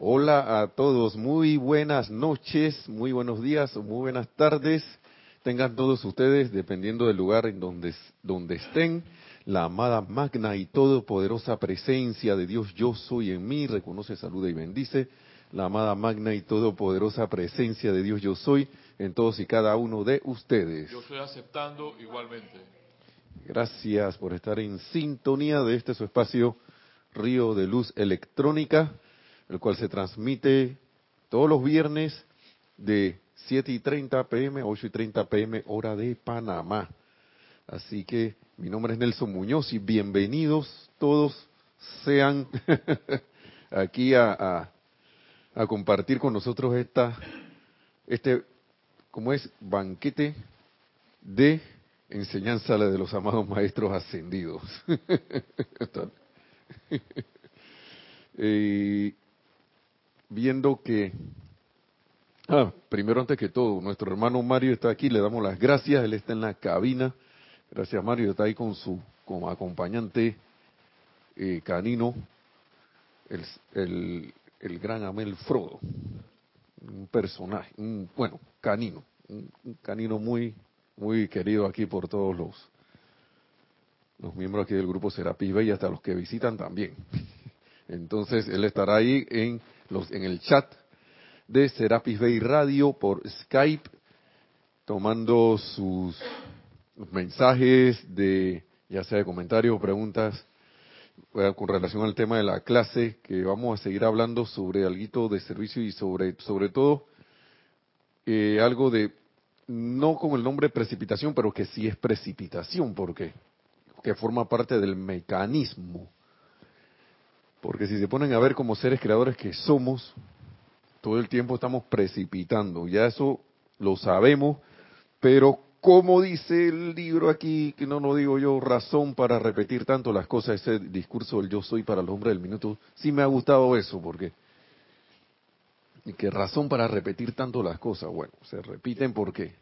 Hola a todos, muy buenas noches, muy buenos días o muy buenas tardes. Tengan todos ustedes, dependiendo del lugar en donde, donde estén, la amada magna y todopoderosa presencia de Dios yo soy en mí, reconoce, saluda y bendice. La amada magna y todopoderosa presencia de Dios yo soy en todos y cada uno de ustedes. Yo estoy aceptando igualmente. Gracias por estar en sintonía de este su espacio Río de Luz Electrónica, el cual se transmite todos los viernes de 7 y 30 pm, 8 y 30 pm, hora de Panamá. Así que mi nombre es Nelson Muñoz y bienvenidos todos sean aquí a, a, compartir con nosotros esta, este, como es, banquete de enseñanza de los amados maestros ascendidos. eh, viendo que, ah, primero antes que todo, nuestro hermano Mario está aquí, le damos las gracias, él está en la cabina. Gracias Mario, está ahí con su como acompañante eh, canino, el, el, el, gran Amel Frodo, un personaje, un, bueno, canino, un, canino muy muy querido aquí por todos los los miembros aquí del grupo Serapis y hasta los que visitan también. Entonces él estará ahí en los en el chat de Serapis Bay Radio por Skype tomando sus mensajes de ya sea de comentarios o preguntas con relación al tema de la clase que vamos a seguir hablando sobre algo de servicio y sobre sobre todo eh, algo de no con el nombre precipitación, pero que sí es precipitación, porque que forma parte del mecanismo. Porque si se ponen a ver como seres creadores que somos, todo el tiempo estamos precipitando. Ya eso lo sabemos, pero como dice el libro aquí, que no lo digo yo, razón para repetir tanto las cosas, ese discurso del yo soy para el hombre del minuto, sí me ha gustado eso, porque y qué razón para repetir tanto las cosas. Bueno, se repiten porque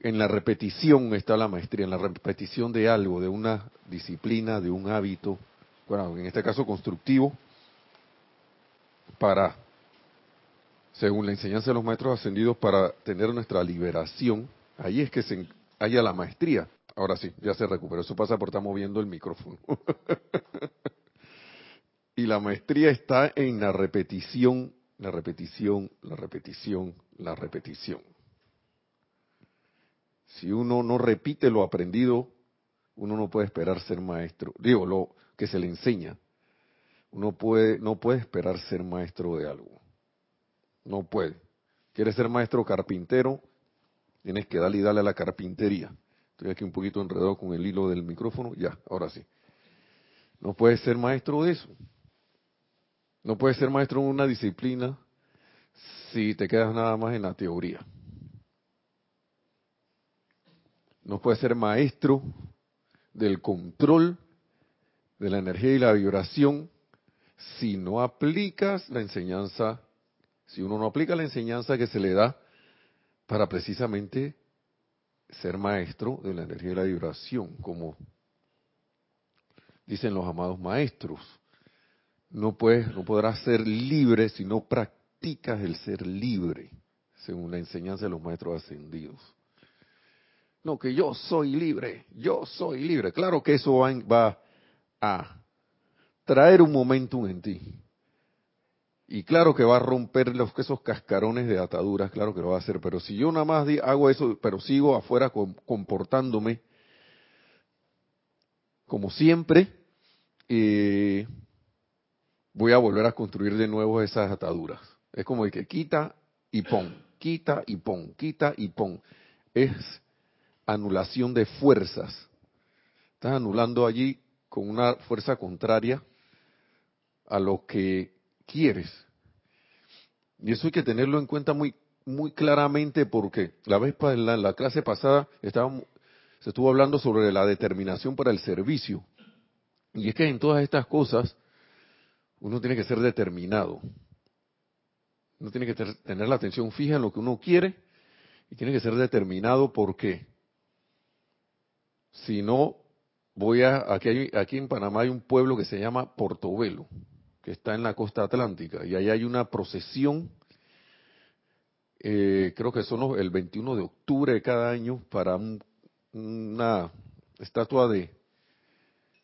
en la repetición está la maestría, en la repetición de algo, de una disciplina, de un hábito, bueno, en este caso constructivo, para, según la enseñanza de los maestros ascendidos, para tener nuestra liberación. Ahí es que se haya la maestría. Ahora sí, ya se recuperó. Eso pasa por estar moviendo el micrófono. y la maestría está en la repetición la repetición, la repetición, la repetición. Si uno no repite lo aprendido, uno no puede esperar ser maestro. Digo, lo que se le enseña. Uno puede, no puede esperar ser maestro de algo. No puede. ¿Quieres ser maestro carpintero? Tienes que darle y darle a la carpintería. Estoy aquí un poquito enredado con el hilo del micrófono. Ya, ahora sí. No puedes ser maestro de eso. No puedes ser maestro en una disciplina si te quedas nada más en la teoría. No puedes ser maestro del control de la energía y la vibración si no aplicas la enseñanza, si uno no aplica la enseñanza que se le da para precisamente ser maestro de la energía y la vibración, como dicen los amados maestros no puedes, no podrás ser libre si no practicas el ser libre, según la enseñanza de los maestros ascendidos. No, que yo soy libre, yo soy libre. Claro que eso va, a traer un momentum en ti. Y claro que va a romper los, esos cascarones de ataduras, claro que lo va a hacer. Pero si yo nada más hago eso, pero sigo afuera comportándome como siempre, eh, voy a volver a construir de nuevo esas ataduras. Es como el que quita y pon, quita y pon, quita y pon. Es anulación de fuerzas. Estás anulando allí con una fuerza contraria a lo que quieres. Y eso hay que tenerlo en cuenta muy muy claramente porque la vez en la, la clase pasada estábamos, se estuvo hablando sobre la determinación para el servicio. Y es que en todas estas cosas uno tiene que ser determinado. Uno tiene que tener la atención fija en lo que uno quiere y tiene que ser determinado porque si no, voy a, aquí, aquí en Panamá hay un pueblo que se llama Portobelo. que está en la costa atlántica, y ahí hay una procesión, eh, creo que son el 21 de octubre de cada año, para una estatua de,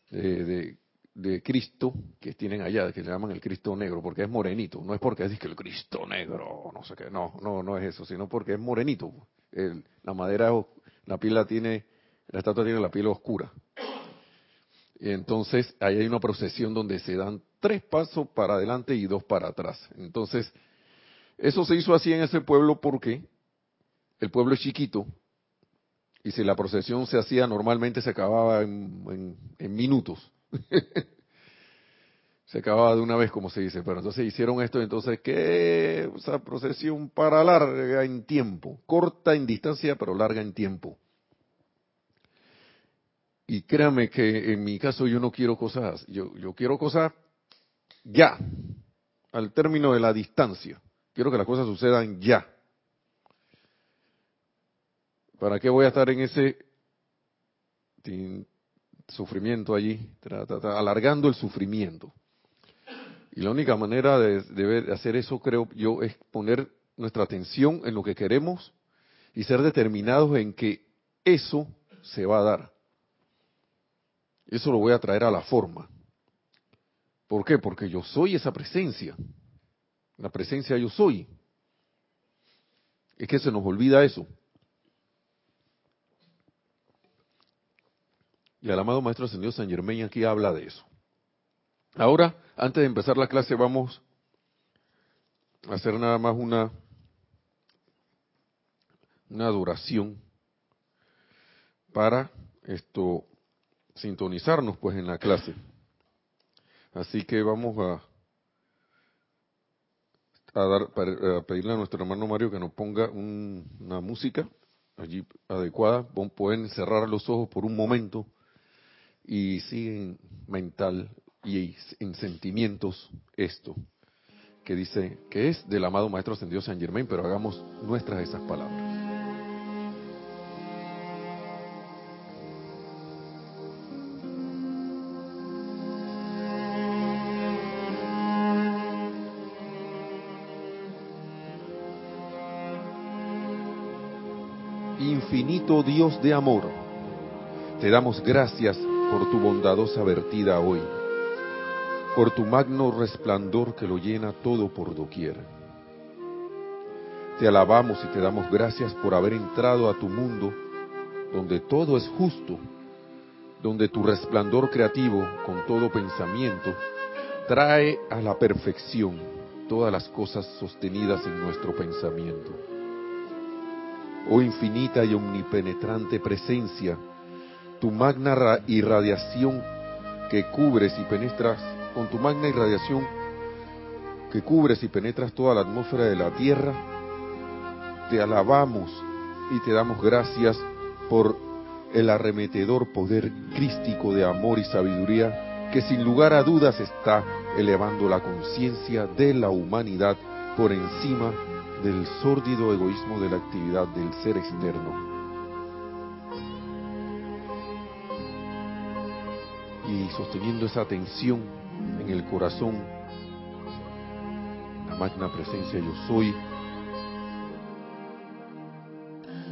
de, Cristo que tienen allá, que le llaman el Cristo negro, porque es morenito, no es porque es que el Cristo negro, no sé qué, no, no, no es eso, sino porque es morenito. la madera, la piel tiene, la estatua tiene la piel oscura. Entonces ahí hay una procesión donde se dan tres pasos para adelante y dos para atrás. Entonces, eso se hizo así en ese pueblo porque el pueblo es chiquito y si la procesión se hacía normalmente se acababa en, minutos. se acababa de una vez, como se dice, pero entonces hicieron esto, entonces, ¿qué? Esa procesión para larga en tiempo, corta en distancia, pero larga en tiempo. Y créame que en mi caso yo no quiero cosas, yo, quiero cosas ya, al término de la distancia. Quiero que las cosas sucedan ya. ¿Para qué voy a estar en ese sufrimiento allí, alargando el sufrimiento? Y la única manera de, de, hacer eso, creo yo, es poner nuestra atención en lo que queremos y ser determinados en que eso se va a dar. Eso lo voy a traer a la forma. ¿Por qué? Porque yo soy esa presencia. La presencia yo soy. Es que se nos olvida eso. Y el amado Maestro Ascendido San Germain aquí habla de eso. Ahora, antes de empezar la clase, vamos a hacer nada más una, una adoración para esto sintonizarnos pues en la clase. Así que vamos a, a, dar, a pedirle a nuestro hermano Mario que nos ponga una música allí adecuada. Pueden cerrar los ojos por un momento y siguen mental y en sentimientos esto que dice que es del amado Maestro Ascendido San Germain, pero hagamos nuestras esas palabras. Dios de amor, te damos gracias por tu bondadosa vertida hoy, por tu magno resplandor que lo llena todo por doquier. Te alabamos y te damos gracias por haber entrado a tu mundo donde todo es justo, donde tu resplandor creativo con todo pensamiento trae a la perfección todas las cosas sostenidas en nuestro pensamiento oh infinita y omnipenetrante presencia, tu magna irradiación que cubres y penetras, con tu magna irradiación que cubres y penetras toda la atmósfera de la tierra, te alabamos y te damos gracias por el arremetedor poder crístico de amor y sabiduría que sin lugar a dudas está elevando la conciencia de la humanidad por encima del sórdido egoísmo de la actividad del ser externo. Y sosteniendo esa tensión en el corazón, la magna presencia yo soy,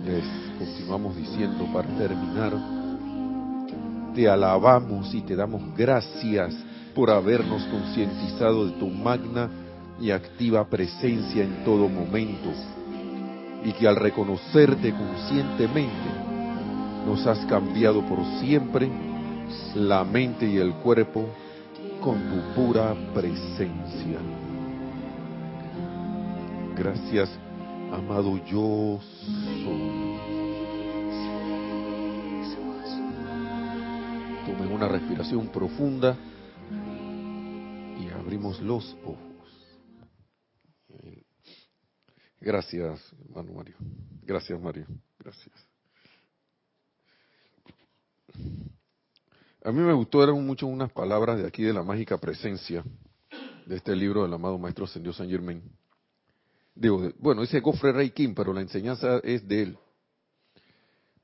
les continuamos diciendo para terminar, te alabamos y te damos gracias por habernos concientizado de tu magna y activa presencia en todo momento, y que al reconocerte conscientemente nos has cambiado por siempre la mente y el cuerpo con tu pura presencia. Gracias, amado yo soy. Tomen una respiración profunda y abrimos los ojos. Gracias, hermano Mario. Gracias, Mario. Gracias. A mí me gustaron mucho unas palabras de aquí de la mágica presencia de este libro del amado Maestro Ascendió San Germain. Digo, bueno, dice Godfrey Ray King, pero la enseñanza es de él.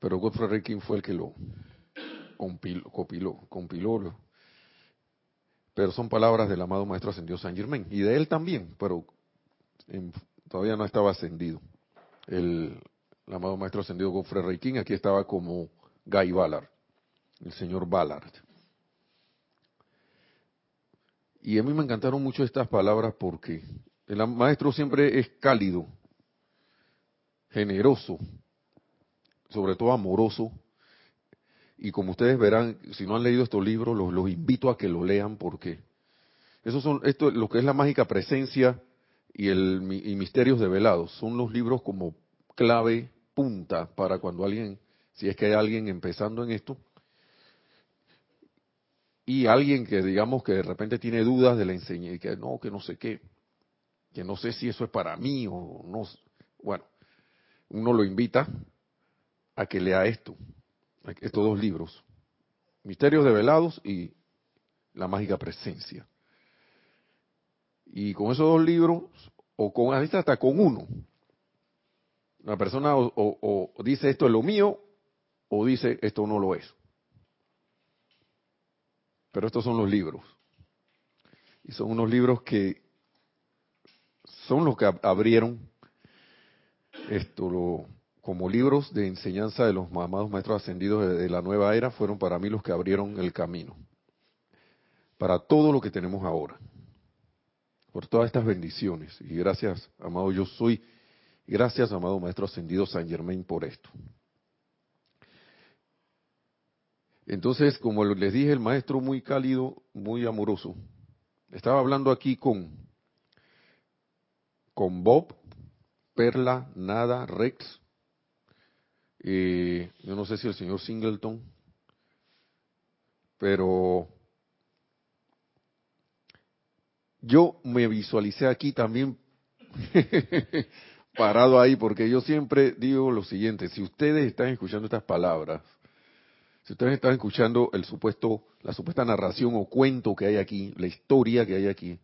Pero Godfrey Ray King fue el que lo compiló, compiló, compiló pero son palabras del amado Maestro Ascendido San Germain, y de él también, pero todavía no estaba ascendido. El, amado Maestro Ascendido Godfrey Reiking aquí estaba como Guy Ballard, el señor Ballard. Y a mí me encantaron mucho estas palabras porque el maestro siempre es cálido, generoso, sobre todo amoroso. Y como ustedes verán, si no han leído estos libros, los, invito a que lo lean porque esos son esto lo que es la mágica presencia y el y misterios develados. Son los libros como clave punta para cuando alguien, si es que hay alguien empezando en esto, y alguien que digamos que de repente tiene dudas de la enseñanza que no, que no sé qué, que no sé si eso es para mí o no, bueno, uno lo invita a que lea esto, estos dos libros, Misterios Develados y La Mágica Presencia. Y con esos dos libros, o con hasta con uno, la persona o dice esto es lo mío, o dice esto no lo es. Pero estos son los libros. Y son unos libros que son los que abrieron esto como libros de enseñanza de los amados maestros ascendidos de la nueva era fueron para mí los que abrieron el camino para todo lo que tenemos ahora por todas estas bendiciones y gracias amado yo soy gracias amado maestro ascendido San Germain por esto Entonces, como les dije, el maestro muy cálido, muy amoroso. Estaba hablando aquí con, con Bob, Perla, Nada, Rex. Eh, yo no sé si el señor Singleton, pero yo me visualicé aquí también parado ahí, porque yo siempre digo lo siguiente, si ustedes están escuchando estas palabras, si ustedes están escuchando el supuesto, la supuesta narración o cuento que hay aquí, la historia que hay aquí,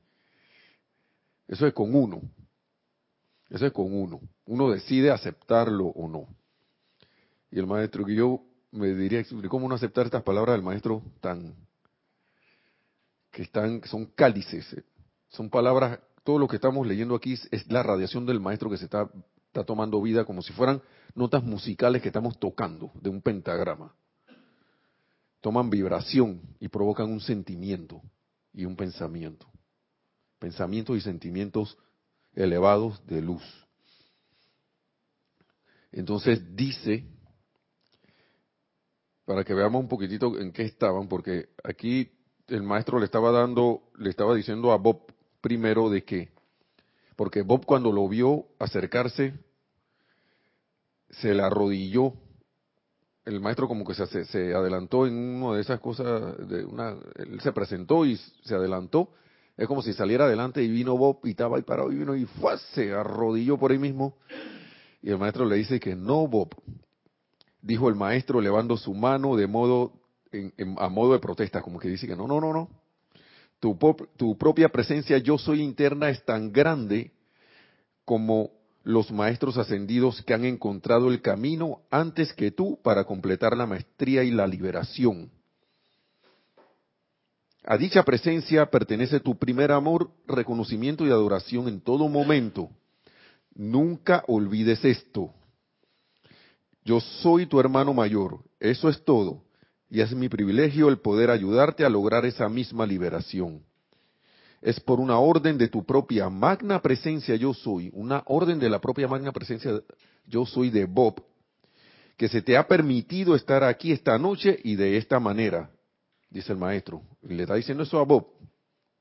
eso es con uno. Eso es con uno. Uno decide aceptarlo o no. Y el maestro que yo me diría, ¿cómo no aceptar estas palabras del maestro tan que están, son cálices? Son palabras, todo lo que estamos leyendo aquí es, la radiación del maestro que se está, está tomando vida como si fueran notas musicales que estamos tocando de un pentagrama toman vibración y provocan un sentimiento y un pensamiento. Pensamientos y sentimientos elevados de luz. Entonces dice, para que veamos un poquitito en qué estaban, porque aquí el maestro le estaba dando, le estaba diciendo a Bob primero de que, porque Bob cuando lo vio acercarse, se le arrodilló. El maestro como que se, se, adelantó en una de esas cosas, de una, él se presentó y se adelantó, es como si saliera adelante y vino Bob y estaba ahí parado y vino y fue, se arrodilló por ahí mismo. Y el maestro le dice que no Bob, dijo el maestro elevando su mano de modo, a modo de protesta, como que dice que no, no, no, no, tu, propia presencia yo soy interna es tan grande como los maestros ascendidos que han encontrado el camino antes que tú para completar la maestría y la liberación. A dicha presencia pertenece tu primer amor, reconocimiento y adoración en todo momento. Nunca olvides esto. Yo soy tu hermano mayor, eso es todo, y es mi privilegio el poder ayudarte a lograr esa misma liberación es por una orden de tu propia magna presencia yo soy, una orden de la propia magna presencia yo soy de Bob, que se te ha permitido estar aquí esta noche y de esta manera, dice el maestro. Y le está diciendo eso a Bob.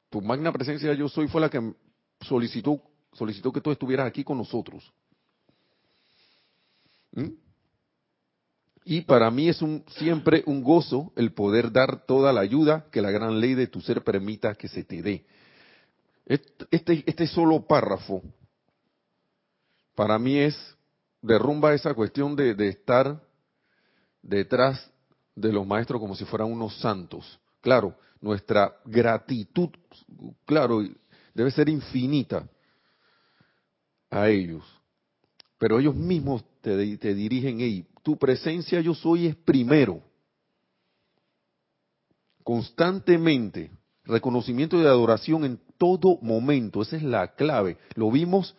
Tu magna presencia yo soy fue la que solicitó, solicitó que tú estuvieras aquí con nosotros. ¿Mm? Y para mí es un, siempre un gozo el poder dar toda la ayuda que la gran ley de tu ser permita que se te dé. Este, este solo párrafo, para mí es, derrumba esa cuestión de, estar detrás de los maestros como si fueran unos santos. Claro, nuestra gratitud, claro, debe ser infinita a ellos. Pero ellos mismos te, dirigen, y tu presencia yo soy es primero. Constantemente reconocimiento y adoración en todo momento. Esa es la clave. Lo vimos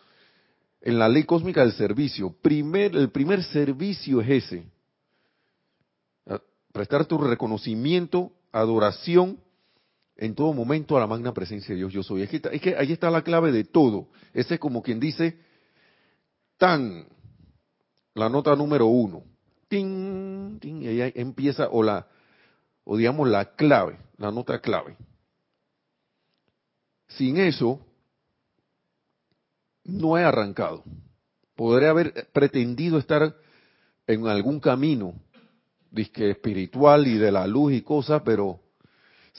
en la ley cósmica del servicio. Primer, el primer servicio es ese. Prestar tu reconocimiento, adoración en todo momento a la magna presencia de Dios yo soy. Es que, es que ahí está la clave de todo. Ese es como quien dice, tan, la nota número uno. Ting, ting, y ahí empieza, o la, o digamos la clave, la nota clave. Sin eso, no he arrancado. Podré haber pretendido estar en algún camino, disque espiritual y de la luz y cosas, pero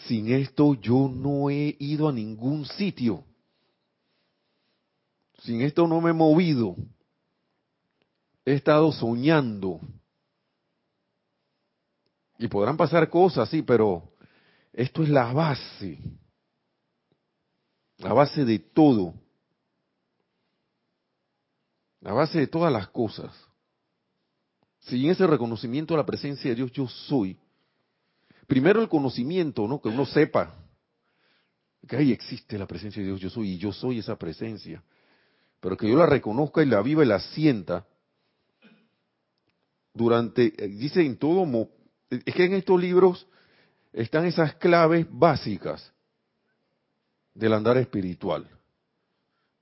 sin esto yo no he ido a ningún sitio. Sin esto no me he movido. He estado soñando. Y podrán pasar cosas, sí, pero esto es la base. La base de todo. La base de todas las cosas. Sin ese reconocimiento de la presencia de Dios, yo soy. Primero el conocimiento, ¿no? Que uno sepa que ahí existe la presencia de Dios, yo soy, y yo soy esa presencia. Pero que yo la reconozca y la viva y la sienta durante, eh, dice en todo, es que en estos libros están esas claves básicas del andar espiritual.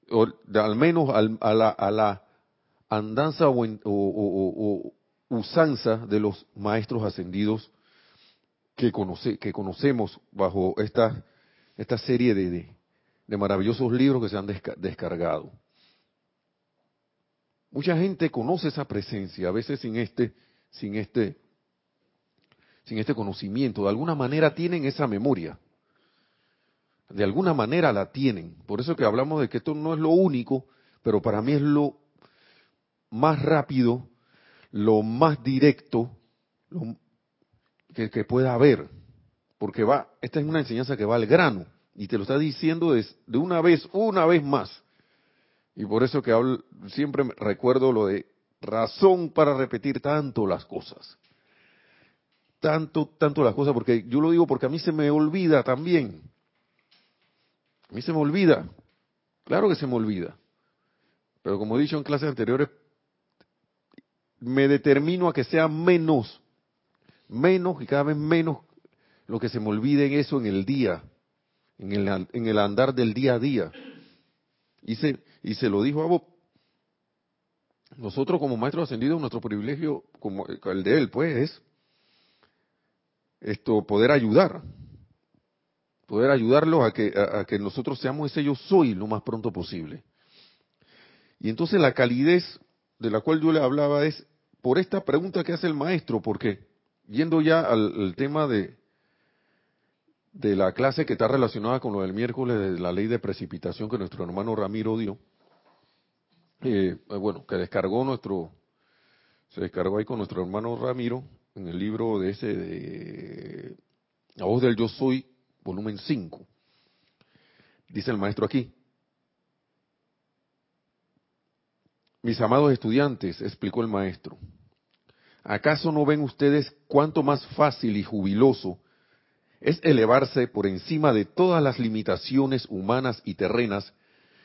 O al menos a, la, andanza o, usanza de los maestros ascendidos que, conoce, que conocemos bajo esta, serie de, de, maravillosos libros que se han descargado. Mucha gente conoce esa presencia, a veces sin este, sin este, sin este conocimiento. De alguna manera tienen esa memoria. De alguna manera la tienen. Por eso que hablamos de que esto no es lo único, pero para mí es lo más rápido, lo más directo que, pueda haber. Porque va, esta es una enseñanza que va al grano. Y te lo está diciendo de, de una vez, una vez más. Y por eso que hablo, siempre recuerdo lo de razón para repetir tanto las cosas. Tanto, tanto las cosas, porque yo lo digo porque a mí se me olvida también. A mí se me olvida. Claro que se me olvida. Pero como he dicho en clases anteriores, me determino a que sea menos, menos y cada vez menos lo que se me olvide en eso en el día, en el, en el andar del día a día. Y se, y se lo dijo a Bob. Nosotros como maestros ascendidos, nuestro privilegio, como el de él, pues, es esto, poder ayudar. Poder ayudarlos a que, a que nosotros seamos ese yo soy lo más pronto posible. Y entonces la calidez de la cual yo le hablaba es por esta pregunta que hace el maestro, porque yendo ya al, tema de, de la clase que está relacionada con lo del miércoles de la ley de precipitación que nuestro hermano Ramiro dio, eh, bueno, que descargó nuestro, se descargó ahí con nuestro hermano Ramiro en el libro de ese de La voz del yo soy, volumen 5. Dice el maestro aquí, Mis amados estudiantes, explicó el maestro, ¿acaso no ven ustedes cuánto más fácil y jubiloso es elevarse por encima de todas las limitaciones humanas y terrenas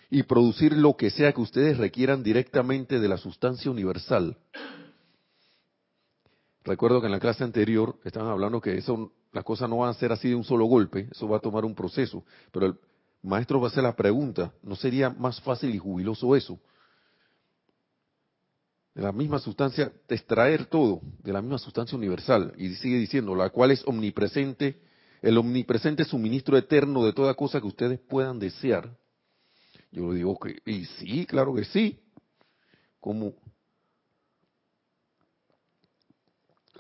y producir lo que sea que ustedes requieran directamente de la sustancia universal? Recuerdo que en la clase anterior estaban hablando que eso, las cosas no van a ser así de un solo golpe, eso va a tomar un proceso, pero el maestro va a hacer la pregunta, ¿no sería más fácil y jubiloso eso? de la misma sustancia, extraer todo de la misma sustancia universal. Y sigue diciendo, la cual es omnipresente, el omnipresente suministro eterno de toda cosa que ustedes puedan desear. Yo le digo que, y sí, claro que sí. Como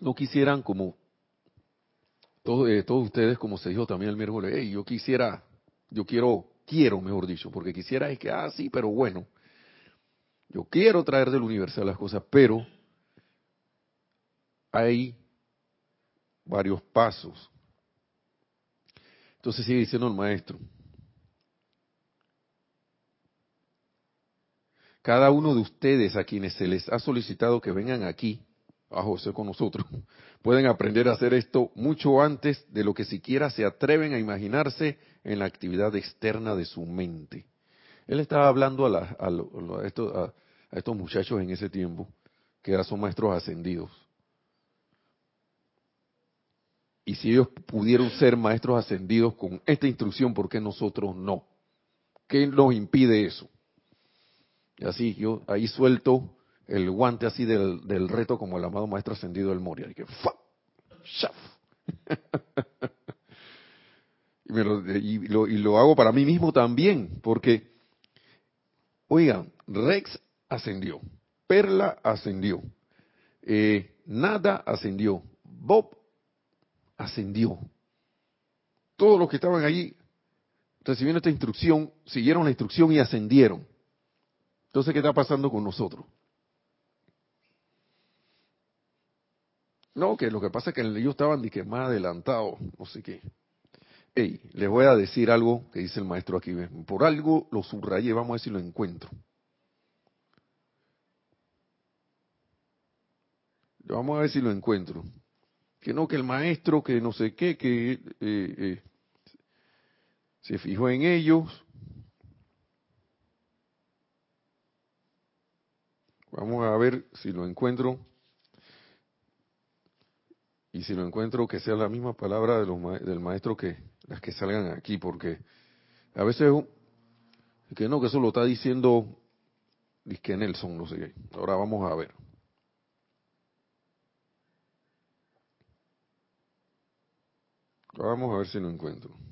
no quisieran, como todos, eh, todos ustedes, como se dijo también el miércoles, hey, yo quisiera, yo quiero, quiero, mejor dicho, porque quisiera es que, ah, sí, pero bueno, yo quiero traer del universal las cosas, pero hay varios pasos. Entonces sigue diciendo el maestro. Cada uno de ustedes a quienes se les ha solicitado que vengan aquí, a José con nosotros, pueden aprender a hacer esto mucho antes de lo que siquiera se atreven a imaginarse en la actividad externa de su mente. Él estaba hablando a, estos, muchachos en ese tiempo, que eran son maestros ascendidos. Y si ellos pudieron ser maestros ascendidos con esta instrucción, ¿por qué nosotros no? ¿Qué nos impide eso? Y así yo ahí suelto el guante así del, reto como el amado maestro ascendido del Moria. Y que y, lo, y lo hago para mí mismo también, porque, oigan, Rex ascendió, Perla ascendió, eh, Nada ascendió, Bob ascendió. Todos los que estaban allí recibiendo esta instrucción, siguieron la instrucción y ascendieron. Entonces, ¿qué está pasando con nosotros? No, que lo que pasa es que ellos estaban de que más adelantados, no sé qué. Ey, les voy a decir algo que dice el maestro aquí. Por algo lo subrayé, vamos a ver si lo encuentro. Vamos a ver si lo encuentro. Que no, que el maestro, que no sé qué, que eh, eh, se fijó en ellos. Vamos a ver si lo encuentro. Y si lo encuentro, que sea la misma palabra de los, del maestro que las que salgan aquí, porque a veces que no, que eso lo está diciendo Disque Nelson, no sé qué. Ahora vamos a ver. Vamos a ver si lo encuentro.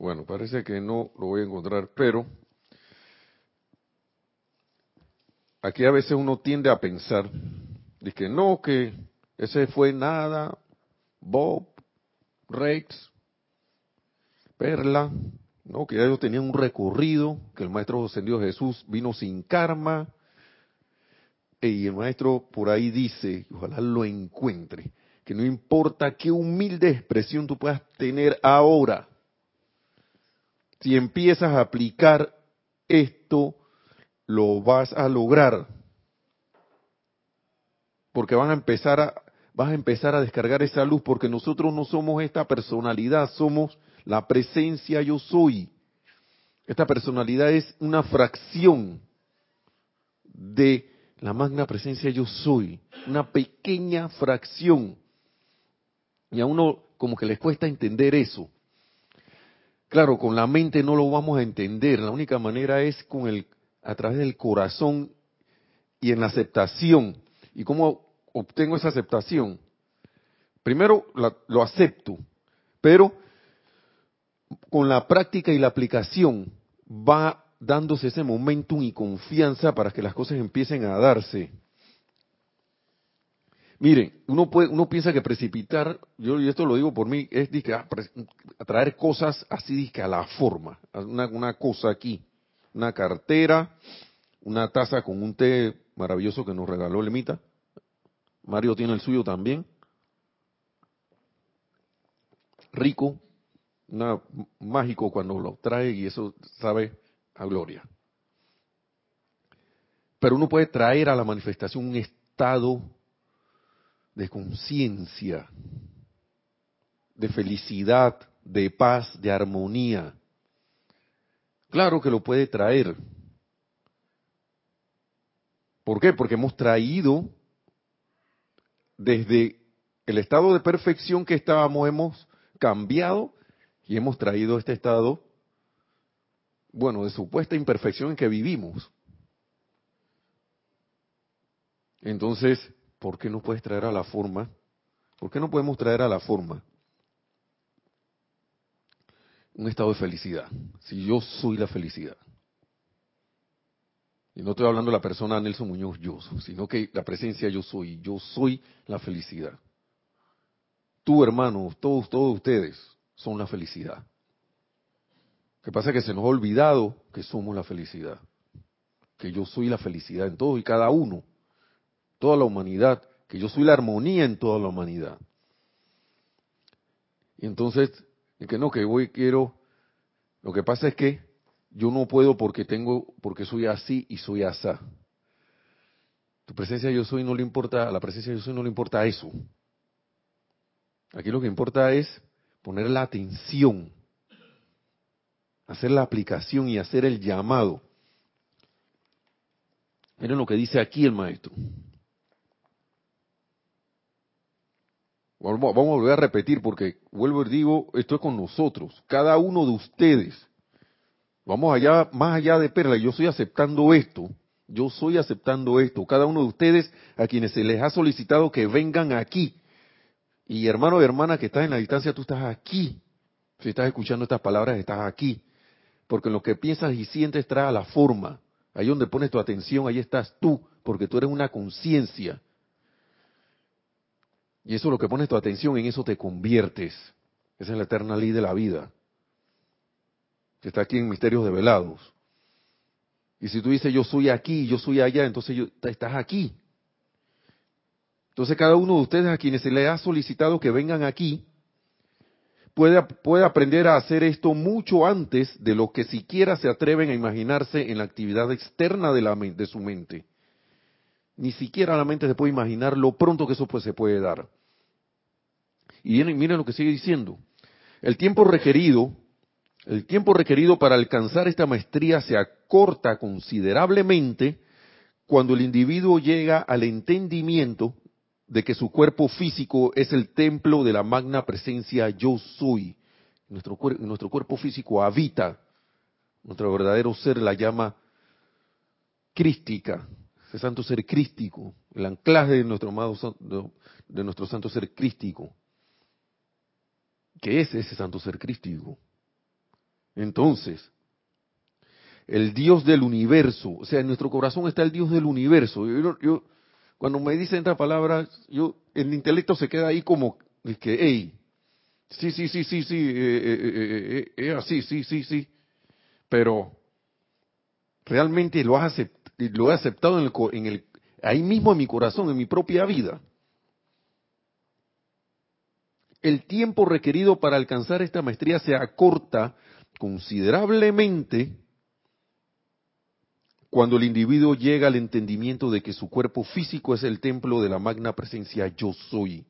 Bueno, parece que no lo voy a encontrar, pero aquí a veces uno tiende a pensar, de que no, que ese fue nada, Bob, Rex, Perla, no, que ellos tenían un recorrido, que el maestro ascendido Jesús vino sin karma, y el maestro por ahí dice, ojalá lo encuentre, que no importa qué humilde expresión tú puedas tener ahora, si empiezas a aplicar esto, lo vas a lograr. Porque van a empezar a, vas a empezar a descargar esa luz, porque nosotros no somos esta personalidad, somos la presencia yo soy. Esta personalidad es una fracción de la magna presencia yo soy, una pequeña fracción. Y a uno como que les cuesta entender eso. Claro, con la mente no lo vamos a entender. La única manera es con el, a través del corazón y en la aceptación. ¿Y cómo obtengo esa aceptación? Primero lo acepto, pero con la práctica y la aplicación va dándose ese momentum y confianza para que las cosas empiecen a darse. Miren, uno puede, uno piensa que precipitar, yo y esto lo digo por mí, es traer cosas así a la forma, una, una cosa aquí, una cartera, una taza con un té maravilloso que nos regaló Lemita. Mario tiene el suyo también. Rico, una, mágico cuando lo trae y eso sabe a gloria. Pero uno puede traer a la manifestación un estado de conciencia, de felicidad, de paz, de armonía. Claro que lo puede traer. ¿Por qué? Porque hemos traído desde el estado de perfección que estábamos, hemos cambiado y hemos traído este estado, bueno, de supuesta imperfección en que vivimos. Entonces, ¿por qué no puedes traer a la forma? ¿Por qué no podemos traer a la forma un estado de felicidad? Si yo soy la felicidad. Y no estoy hablando de la persona Nelson Muñoz yo, sino que la presencia yo soy, yo soy la felicidad. Tú, hermano, todos, todos ustedes son la felicidad. Lo que pasa es que se nos ha olvidado que somos la felicidad, que yo soy la felicidad en todo y cada uno toda la humanidad, que yo soy la armonía en toda la humanidad. Y entonces, que no, que voy, quiero, lo que pasa es que yo no puedo porque tengo, porque soy así y soy asá. Tu presencia yo soy no le importa, a la presencia yo soy no le importa eso. Aquí lo que importa es poner la atención, hacer la aplicación y hacer el llamado. Miren lo que dice aquí el maestro. Vamos, a volver a repetir porque vuelvo y digo, esto es con nosotros, cada uno de ustedes. Vamos allá, más allá de Perla, yo estoy aceptando esto, yo estoy aceptando esto. Cada uno de ustedes a quienes se les ha solicitado que vengan aquí. Y hermano y hermana que estás en la distancia, tú estás aquí. Si estás escuchando estas palabras, estás aquí. Porque en lo que piensas y sientes trae a la forma. Ahí donde pones tu atención, ahí estás tú, porque tú eres una conciencia. Y eso es lo que pones tu atención, en eso te conviertes. Esa es la eterna ley de la vida. Que está aquí en Misterios Develados. Y si tú dices yo soy aquí, yo soy allá, entonces yo, estás aquí. Entonces cada uno de ustedes a quienes se le ha solicitado que vengan aquí, puede, puede aprender a hacer esto mucho antes de lo que siquiera se atreven a imaginarse en la actividad externa de, la, de su mente. Ni siquiera la mente se puede imaginar lo pronto que eso pues, se puede dar. Y miren lo que sigue diciendo. El tiempo requerido el tiempo requerido para alcanzar esta maestría se acorta considerablemente cuando el individuo llega al entendimiento de que su cuerpo físico es el templo de la magna presencia yo soy. Nuestro, nuestro cuerpo físico habita, nuestro verdadero ser la llama crística, ese santo ser crístico, el anclaje de nuestro amado de nuestro santo ser crístico. ¿Qué es ese santo ser crístico? Entonces, el Dios del universo, o sea, en nuestro corazón está el Dios del universo. Yo, cuando me dicen esta palabra, yo, el intelecto se queda ahí como que, hey, sí, sí, sí, sí, sí, eh, eh, eh, es así, sí, sí, sí, pero realmente lo, has lo he aceptado en el, en el, ahí mismo en mi corazón, en mi propia vida. El tiempo requerido para alcanzar esta maestría se acorta considerablemente cuando el individuo llega al entendimiento de que su cuerpo físico es el templo de la magna presencia yo soy,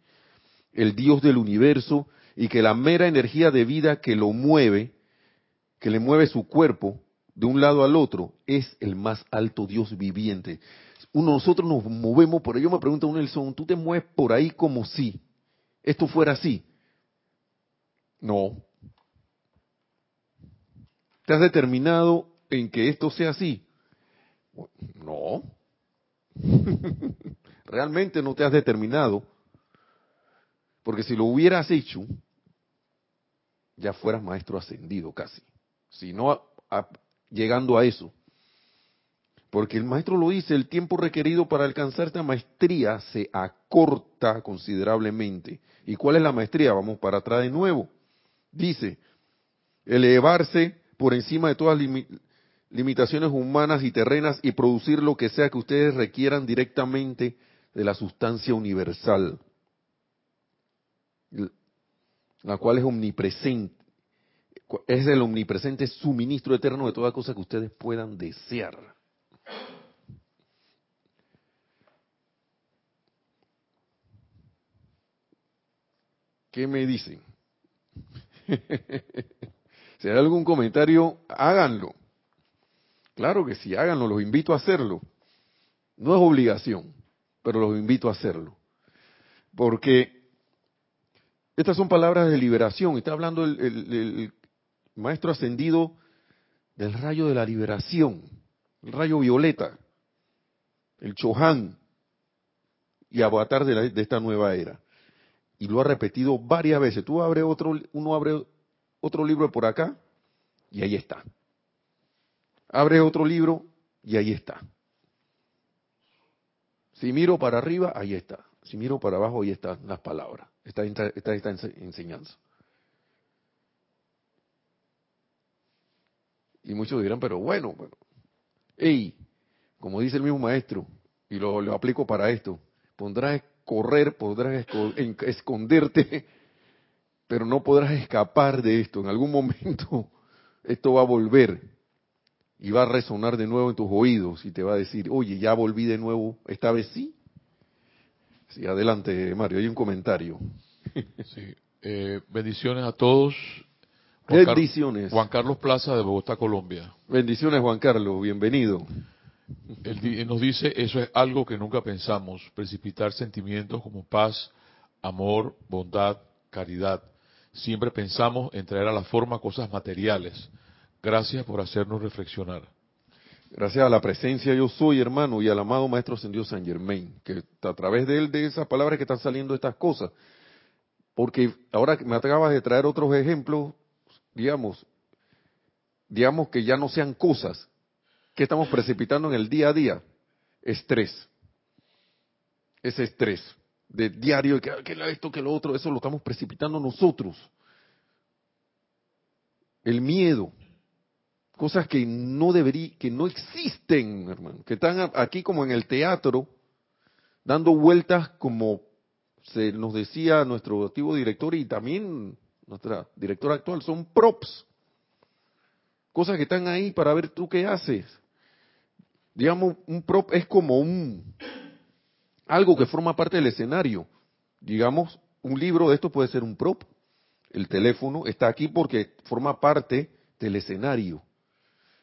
el Dios del universo, y que la mera energía de vida que lo mueve, que le mueve su cuerpo de un lado al otro, es el más alto Dios viviente. Uno, nosotros nos movemos por ahí. Yo me pregunto Nelson, ¿tú te mueves por ahí como si esto fuera así? No, ¿Te has determinado en que esto sea así? No. Realmente no te has determinado. Porque si lo hubieras hecho, ya fueras maestro ascendido casi. Si no llegando a eso. Porque el maestro lo dice, el tiempo requerido para alcanzar esta maestría se acorta considerablemente. ¿Y cuál es la maestría? Vamos para atrás de nuevo. Dice, elevarse por encima de todas las limitaciones humanas y terrenas y producir lo que sea que ustedes requieran directamente de la sustancia universal, la cual es omnipresente, es el omnipresente suministro eterno de toda cosa que ustedes puedan desear. ¿Qué me dicen? Si hay algún comentario, háganlo. Claro que sí, háganlo, los invito a hacerlo. No es obligación, pero los invito a hacerlo. Porque estas son palabras de liberación. Está hablando el, maestro ascendido del rayo de la liberación, el rayo violeta, el Chohan y avatar de, de esta nueva era. Y lo ha repetido varias veces. Tú abre otro, uno abre otro libro por acá y ahí está. Abre otro libro y ahí está. Si miro para arriba, ahí está. Si miro para abajo, ahí están las palabras. Está esta, esta enseñanza. Y muchos dirán, pero bueno, bueno. Ey, como dice el mismo maestro, y lo, lo aplico para esto, podrás correr, podrás esconderte, pero no podrás escapar de esto. En algún momento esto va a volver y va a resonar de nuevo en tus oídos y te va a decir, oye, ya volví de nuevo, esta vez sí. Sí, adelante, Mario, hay un comentario. Sí, eh, bendiciones a todos. Bendiciones. Juan Carlos Plaza de Bogotá, Colombia. Bendiciones, Juan Carlos, bienvenido. Él nos dice, eso es algo que nunca pensamos, precipitar sentimientos como paz, amor, bondad, caridad. Siempre pensamos en traer a la forma cosas materiales. Gracias por hacernos reflexionar. Gracias a la presencia yo soy, hermano, y al amado Maestro Ascendido San Germain, que a través de él, de esas palabras que están saliendo estas cosas. Porque ahora me acabas de traer otros ejemplos, digamos, digamos que ya no sean cosas, que estamos precipitando en el día a día? Estrés. Ese estrés de diario, que, que esto, que lo otro, eso lo estamos precipitando nosotros. El miedo, cosas que no deberían, que no existen, hermano, que están aquí como en el teatro, dando vueltas como se nos decía nuestro activo director y también nuestra directora actual, son props. Cosas que están ahí para ver tú qué haces. Digamos, un prop es como un algo que forma parte del escenario. Digamos, un libro de esto puede ser un prop. El teléfono está aquí porque forma parte del escenario.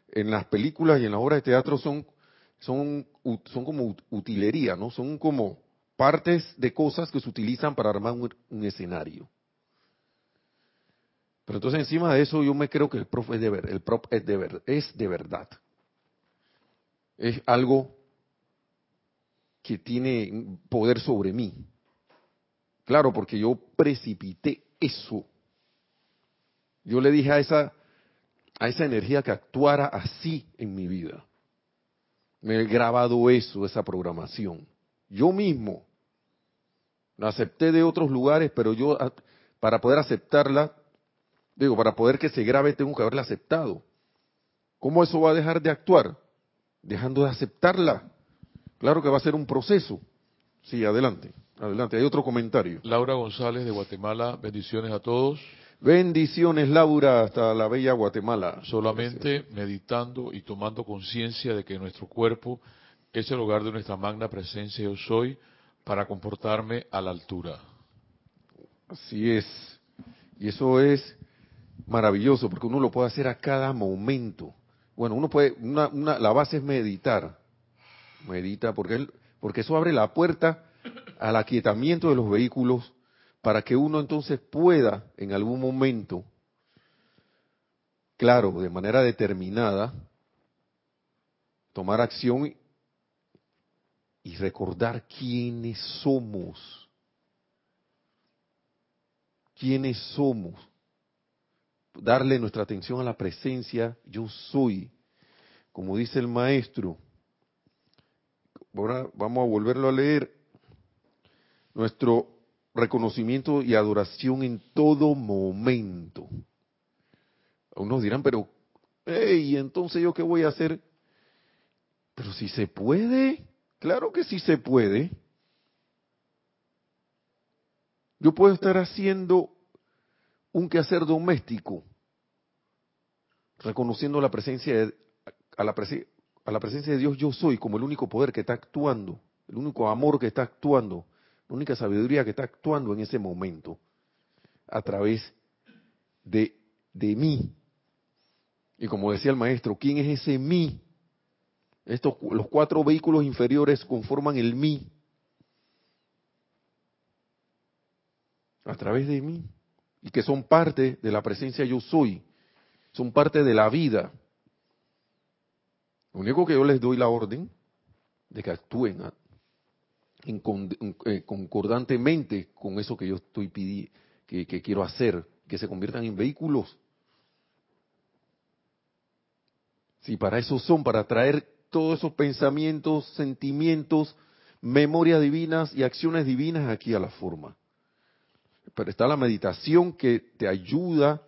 En las películas y en las obras de teatro son son son como utilería, ¿no? Son como partes de cosas que se utilizan para armar un, escenario. Pero entonces encima de eso yo me creo que el prop es de, ver, el prop es de, ver, es de verdad. Es algo que tiene poder sobre mí. Claro, porque yo precipité eso. Yo le dije a esa, a esa energía que actuara así en mi vida. Me he grabado eso, esa programación. Yo mismo. La acepté de otros lugares, pero yo, para poder aceptarla, digo, para poder que se grabe, tengo que haberla aceptado. ¿Cómo eso va a dejar de actuar? Dejando de aceptarla. Claro que va a ser un proceso. Sí, adelante, adelante. Hay otro comentario. Laura González de Guatemala, bendiciones a todos. Bendiciones, Laura, hasta la bella Guatemala. Solamente meditando y tomando conciencia de que nuestro cuerpo es el hogar de nuestra magna presencia yo soy para comportarme a la altura. Así es. Y eso es maravilloso porque uno lo puede hacer a cada momento. Bueno, uno puede, una, una, la base es meditar. Medita porque, porque eso abre la puerta al aquietamiento de los vehículos para que uno entonces pueda en algún momento, claro, de manera determinada, tomar acción y recordar quiénes somos. Quiénes somos. Darle nuestra atención a la presencia, yo soy. Como dice el maestro. Ahora vamos a volverlo a leer. Nuestro reconocimiento y adoración en todo momento. Unos dirán, pero, hey, entonces yo qué voy a hacer? Pero si se puede, claro que sí se puede. Yo puedo estar haciendo un quehacer doméstico, reconociendo la presencia de, a, la a la presencia de Dios yo soy como el único poder que está actuando, el único amor que está actuando la única sabiduría que está actuando en ese momento a través de, de mí. Y como decía el maestro, ¿quién es ese mí? Estos, los cuatro vehículos inferiores conforman el mí. A través de mí. Y que son parte de la presencia yo soy. Son parte de la vida. Lo único que yo les doy la orden de que actúen eh, concordantemente con eso que yo estoy pidiendo, que, quiero hacer, que se conviertan en vehículos. Si para eso son, para traer todos esos pensamientos, sentimientos, memorias divinas y acciones divinas aquí a la forma. Pero está la meditación que te ayuda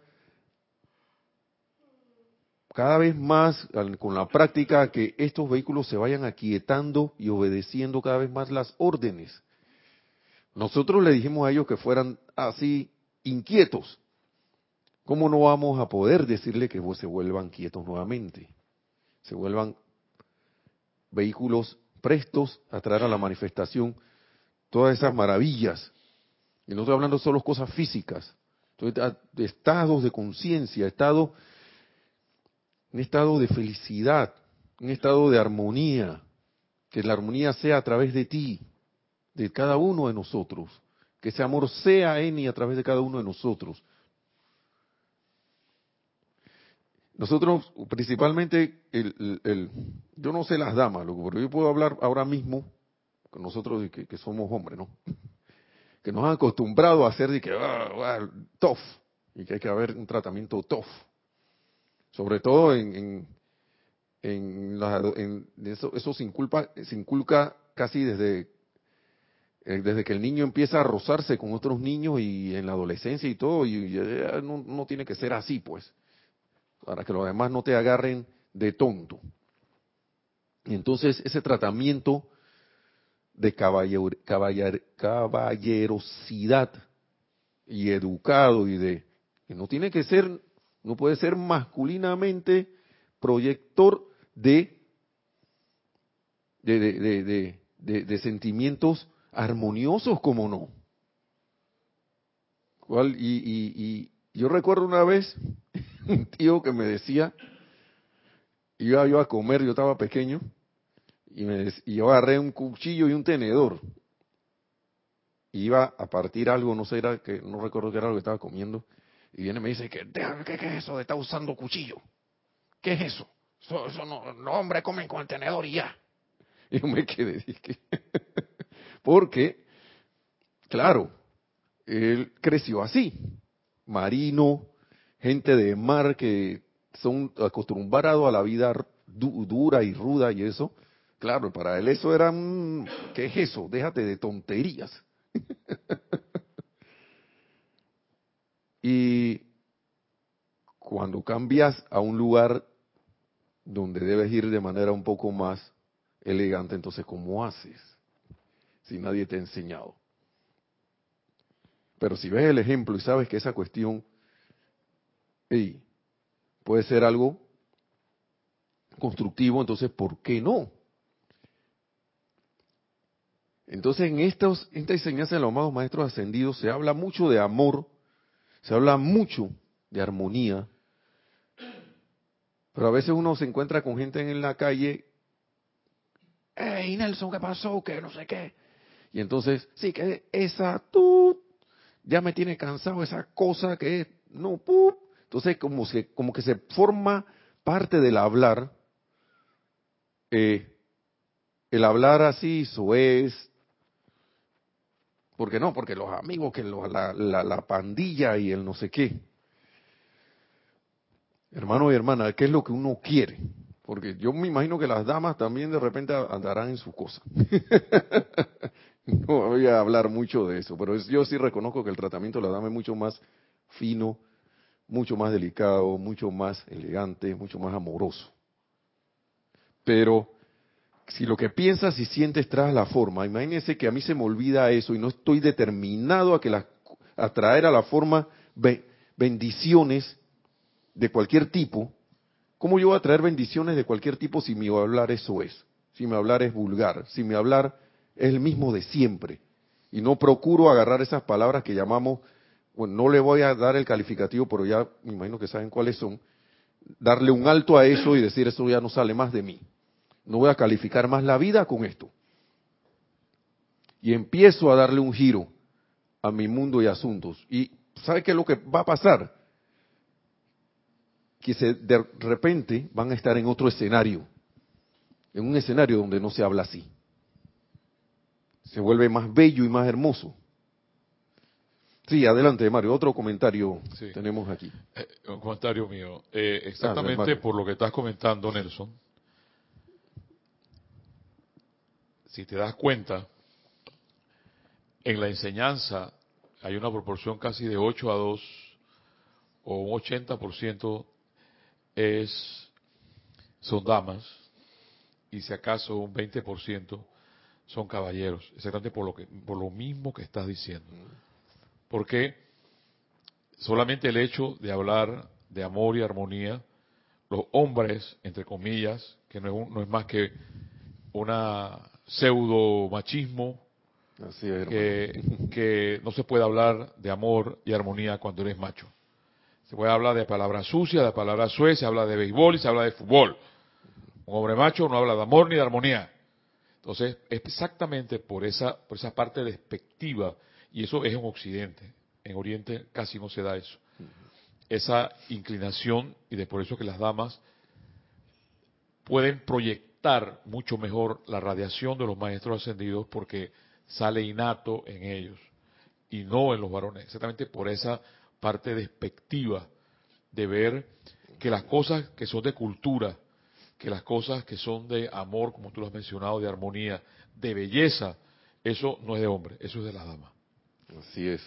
cada vez más con la práctica que estos vehículos se vayan aquietando y obedeciendo cada vez más las órdenes. Nosotros le dijimos a ellos que fueran así inquietos. ¿Cómo no vamos a poder decirle que se vuelvan quietos nuevamente? Se vuelvan vehículos prestos a traer a la manifestación todas esas maravillas. Y no estoy hablando solo de cosas físicas, de estados de conciencia, estado, un estado de felicidad, un estado de armonía, que la armonía sea a través de ti, de cada uno de nosotros, que ese amor sea en y a través de cada uno de nosotros. Nosotros, principalmente, yo no sé las damas, pero yo puedo hablar ahora mismo con nosotros que somos hombres, ¿no? Que nos han acostumbrado a hacer de que, ah, tough, y que hay que haber un tratamiento tough. Sobre todo en, en, en, en eso, eso se, inculpa, se inculca casi desde eh, desde que el niño empieza a rozarse con otros niños y en la adolescencia y todo, y, no, no, tiene que ser así, pues, para que los demás no te agarren de tonto. Y entonces ese tratamiento de caballerosidad y educado y de que no tiene que ser, no puede ser masculinamente proyector de de, de, de, sentimientos armoniosos como no. Y, y, yo recuerdo una vez un tío que me decía, iba yo a comer, yo estaba pequeño, y, me, y yo agarré un cuchillo y un tenedor. Iba a partir algo, no sé, era que, no recuerdo qué era lo que estaba comiendo, y viene y me dice, que, ¿qué, es eso de estar usando cuchillo? ¿Qué es eso? No, hombre, comen con el tenedor y ya. Yo me quedé, dije, porque, claro, él creció así, marino, gente de mar que son acostumbrados a la vida dura y ruda y eso. Claro, para él eso era, ¿qué es eso? Déjate de tonterías. y cuando cambias a un lugar donde debes ir de manera un poco más elegante, entonces ¿cómo haces? si nadie te ha enseñado. Pero si ves el ejemplo y sabes que esa cuestión puede ser algo constructivo, entonces ¿por qué no? Entonces en estos, esta enseñanza de los amados maestros ascendidos se habla mucho de amor, se habla mucho de armonía, pero a veces uno se encuentra con gente en la calle, hey Nelson, ¿qué pasó? Que no sé qué. Y entonces, sí, que esa tú ya me tiene cansado esa cosa que es, no, pu. Entonces, como, se, como que se forma parte del hablar, eh, el hablar así, es, porque no, porque los amigos, que la, la, la pandilla y el no sé qué. Hermano y hermana, ¿qué es lo que uno quiere? Porque yo me imagino que las damas también de repente andarán en su cosa. no voy a hablar mucho de eso, pero yo sí reconozco que el tratamiento de la dama es mucho más fino, mucho más delicado, mucho más elegante, mucho más amoroso. Pero si lo que piensas y sientes tras la forma, imagínense que a mí se me olvida eso y no estoy determinado a que la, traer a la forma bendiciones de cualquier tipo, ¿cómo yo voy a traer bendiciones de cualquier tipo si mi hablar eso es? Si mi hablar es vulgar, si mi hablar es el mismo de siempre. Y no procuro agarrar esas palabras que llamamos, bueno, no le voy a dar el calificativo, pero ya me imagino que saben cuáles son, darle un alto a eso y decir eso ya no sale más de mí. No voy a calificar más la vida con esto. Y empiezo a darle un giro a mi mundo y asuntos. Y ¿sabe qué es lo que va a pasar? Que se, de repente van a estar en otro escenario, en un escenario donde no se habla así se vuelve más bello y más hermoso. Sí, adelante, Mario. Otro comentario tenemos aquí. Eh, un comentario mío. Eh, exactamente por lo que estás comentando, Nelson. Si te das cuenta, en la enseñanza hay una proporción casi de 8 a 2 o un 80% es son damas y si acaso un 20% son caballeros, exactamente por lo que por lo mismo que estás diciendo. Porque solamente el hecho de hablar de amor y armonía, los hombres, entre comillas, que no es, no es más que una pseudo machismo, que, que no se puede hablar de amor y armonía cuando eres macho. Se puede hablar de palabras sucias, de palabras sueces, se habla de béisbol y se habla de fútbol. Un hombre macho no habla de amor ni de armonía. Entonces, es exactamente por esa, por esa parte despectiva, y eso es en Occidente. En Oriente casi no se da eso. Esa inclinación, y de por eso que las damas pueden proyectar mucho mejor la radiación de los maestros ascendidos porque sale innato en ellos y no en los varones, exactamente por esa parte despectiva de ver que las cosas que son de cultura, que las cosas que son de amor, como tú lo has mencionado, de armonía, de belleza, eso no es de hombre, eso es de la dama. Así es.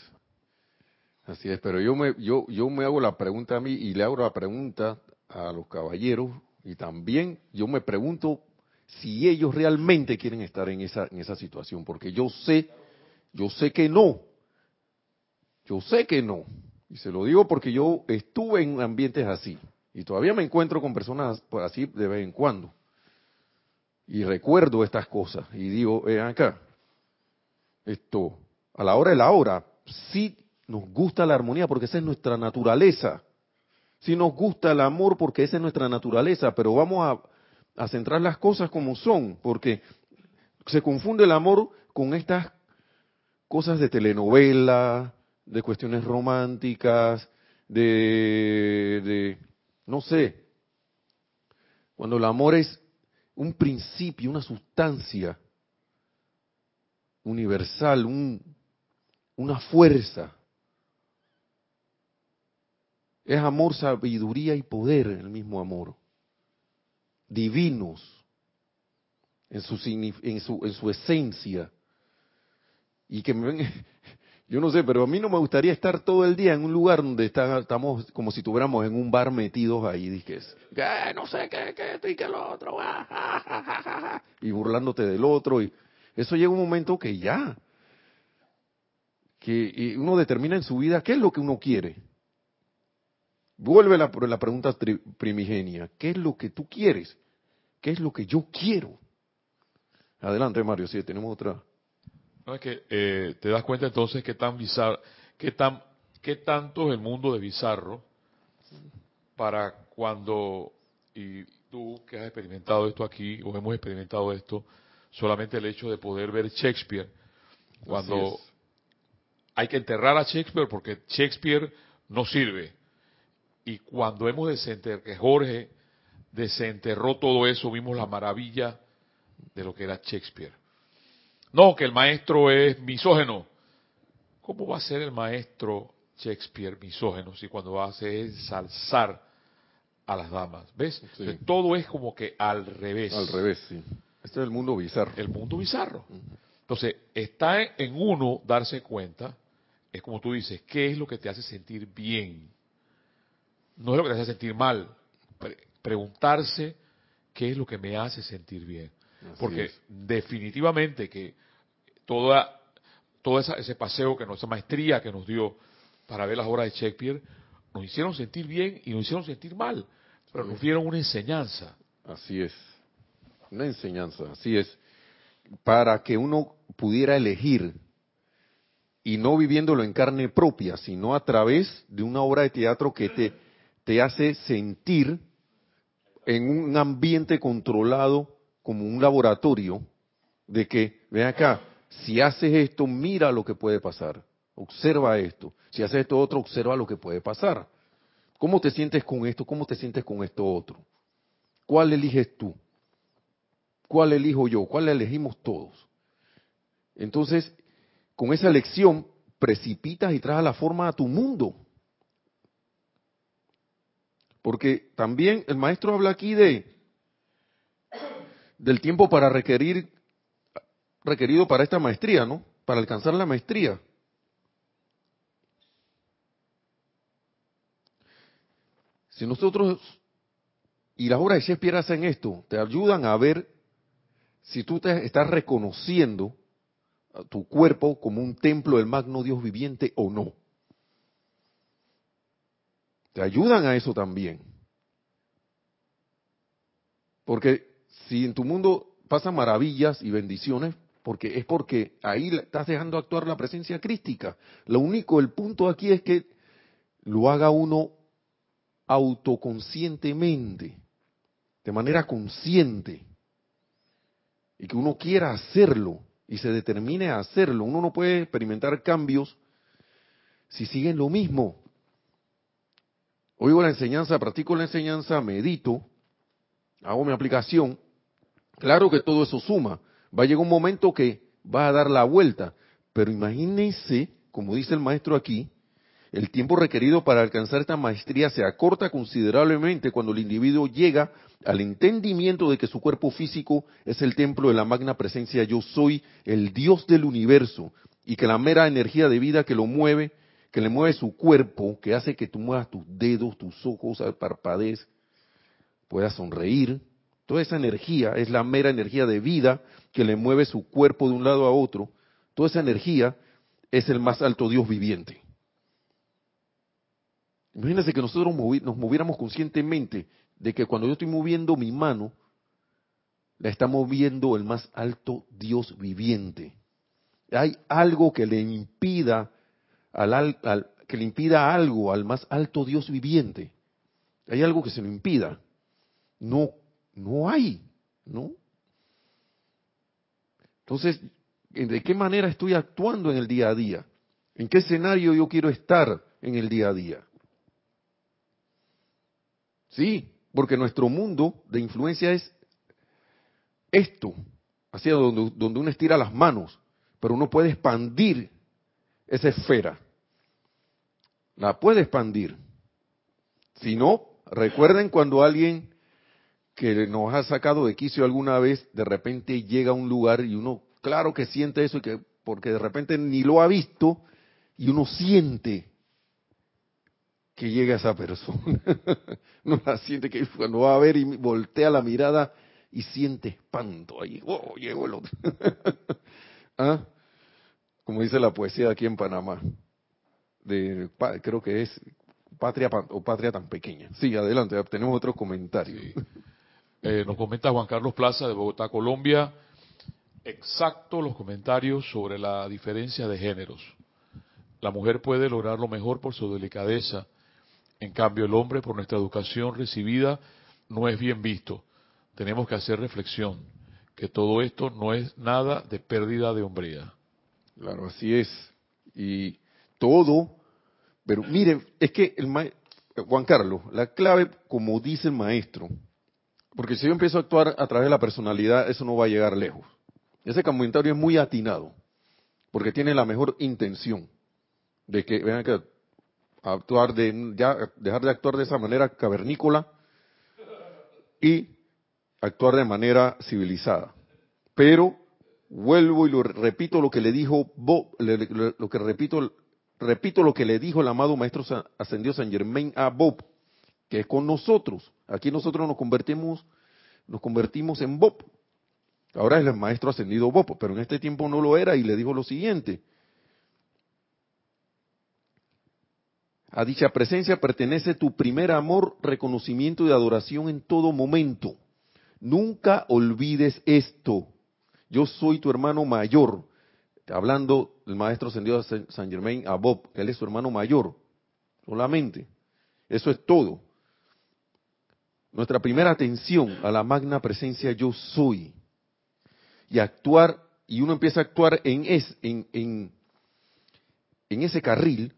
Así es, pero yo me, yo, yo me hago la pregunta a mí y le hago la pregunta a los caballeros y también yo me pregunto si ellos realmente quieren estar en esa, situación, porque yo sé, yo sé que no, yo sé que no, y se lo digo porque yo estuve en ambientes así, y todavía me encuentro con personas así de vez en cuando, y recuerdo estas cosas, y digo, acá, esto, a la hora de la hora, sí nos gusta la armonía porque esa es nuestra naturaleza, sí nos gusta el amor porque esa es nuestra naturaleza, pero vamos a a centrar las cosas como son, porque se confunde el amor con estas cosas de telenovela, de cuestiones románticas, de, de, no sé, cuando el amor es un principio, una sustancia universal, un, una fuerza. Es amor, sabiduría y poder, el mismo amor divinos en su, en su, en su esencia. Y que me yo no sé, pero a mí no me gustaría estar todo el día en un lugar donde estamos como si tuviéramos en un bar metidos ahí, dices, que no sé qué, qué esto y qué lo otro, y burlándote del otro. y Eso llega un momento que ya, que uno determina en su vida qué es lo que uno quiere. Vuelve la, la pregunta primigenia, ¿qué es lo que tú quieres? ¿Qué es lo que yo quiero? Adelante, Mario, sí, tenemos otra. No, es que eh, te das cuenta entonces qué tan bizarro, qué, tan, qué tanto es el mundo de bizarro para cuando, y tú que has experimentado esto aquí, o hemos experimentado esto, solamente el hecho de poder ver Shakespeare, cuando hay que enterrar a Shakespeare porque Shakespeare no sirve. Y cuando hemos de que Jorge desenterró todo eso, vimos la maravilla de lo que era Shakespeare. No, que el maestro es misógeno. ¿Cómo va a ser el maestro Shakespeare misógeno si cuando va a hacer es salzar a las damas? ¿Ves? Todo es como que al revés. Al revés, sí. Este es el mundo bizarro. El mundo bizarro. Entonces, está en uno darse cuenta, es como tú dices, ¿qué es lo que te hace sentir bien? No es lo que te hace sentir mal preguntarse qué es lo que me hace sentir bien. Porque definitivamente que toda, todo ese paseo que esa maestría que nos dio para ver las obras de Shakespeare, nos hicieron sentir bien y nos hicieron sentir mal, pero nos dieron una enseñanza. Así es, una enseñanza, así es, para que uno pudiera elegir y no viviéndolo en carne propia, sino a través de una obra de teatro que te, te hace sentir en un ambiente controlado como un laboratorio de que, ven acá, si haces esto, mira lo que puede pasar. Observa esto. Si haces esto otro, observa lo que puede pasar. ¿Cómo te sientes con esto? ¿Cómo te sientes con esto otro? ¿Cuál eliges tú? ¿Cuál elijo yo? ¿Cuál elegimos todos? Entonces, con esa elección, precipitas y traes la forma a tu mundo. Porque también el maestro habla aquí de del tiempo para requerir requerido para esta maestría, ¿no? Para alcanzar la maestría. Si nosotros y las obras de Shakespeare hacen esto, te ayudan a ver si tú te estás reconociendo tu cuerpo como un templo del magno Dios viviente o no. Te ayudan a eso también. Porque si en tu mundo pasan maravillas y bendiciones, porque es porque ahí estás dejando actuar la presencia crística. Lo único, el punto aquí es que lo haga uno autoconscientemente, de manera consciente, y que uno quiera hacerlo y se determine a hacerlo. Uno no puede experimentar cambios si siguen lo mismo. Oigo la enseñanza, practico la enseñanza, medito, hago mi aplicación. Claro que todo eso suma. Va a llegar un momento que va a dar la vuelta. Pero imagínense, como dice el maestro aquí, el tiempo requerido para alcanzar esta maestría se acorta considerablemente cuando el individuo llega al entendimiento de que su cuerpo físico es el templo de la magna presencia yo soy, el Dios del universo, y que la mera energía de vida que lo mueve, que le mueve su cuerpo, que hace que tú muevas tus dedos, tus ojos, parpadees, puedas sonreír, toda esa energía es la mera energía de vida que le mueve su cuerpo de un lado a otro, toda esa energía es el más alto Dios viviente. Imagínense que nosotros nos moviéramos conscientemente de que cuando yo estoy moviendo mi mano, la está moviendo el más alto Dios viviente. Hay algo que le impida al, que le impida algo al más alto Dios viviente. Hay algo que se lo impida. No, no hay, ¿no? Entonces, ¿de qué manera estoy actuando en el día a día? ¿En qué escenario yo quiero estar en el día a día? Sí, porque nuestro mundo de influencia es esto, hacia donde, donde uno estira las manos, pero uno puede expandir esa esfera. La puede expandir. Si no, recuerden cuando alguien que nos ha sacado de quicio alguna vez, de repente llega a un lugar y uno, claro que siente eso, y que, porque de repente ni lo ha visto, y uno siente que llega esa persona. no la siente que cuando va a ver y voltea la mirada y siente espanto ahí. Oh, llegó el otro. ¿Ah? Como dice la poesía aquí en Panamá. De, creo que es patria o patria tan pequeña. Sí, adelante, tenemos otro comentario. Eh, nos comenta Juan Carlos Plaza de Bogotá, Colombia. Exacto los comentarios sobre la diferencia de géneros. La mujer puede lograr lo mejor por su delicadeza, en cambio, el hombre, por nuestra educación recibida, no es bien visto. Tenemos que hacer reflexión, que todo esto no es nada de pérdida de hombría. Claro, así es. Y todo, pero miren, es que el Juan Carlos, la clave, como dice el maestro, porque si yo empiezo a actuar a través de la personalidad, eso no va a llegar lejos. Ese comentario es muy atinado, porque tiene la mejor intención de que, vean que actuar de, ya, dejar de actuar de esa manera cavernícola y actuar de manera civilizada. Pero vuelvo y lo repito lo que le dijo Bob, lo que repito, repito lo que le dijo el amado maestro ascendió San Germain a Bob, que es con nosotros. Aquí nosotros nos convertimos, nos convertimos en Bob. Ahora es el maestro ascendido Bob, pero en este tiempo no lo era y le dijo lo siguiente: A dicha presencia pertenece tu primer amor, reconocimiento y adoración en todo momento. Nunca olvides esto. Yo soy tu hermano mayor. Hablando el maestro ascendido San Germain a Bob, él es su hermano mayor. Solamente. Eso es todo. Nuestra primera atención a la magna presencia yo soy. Y actuar, y uno empieza a actuar en, en ese carril,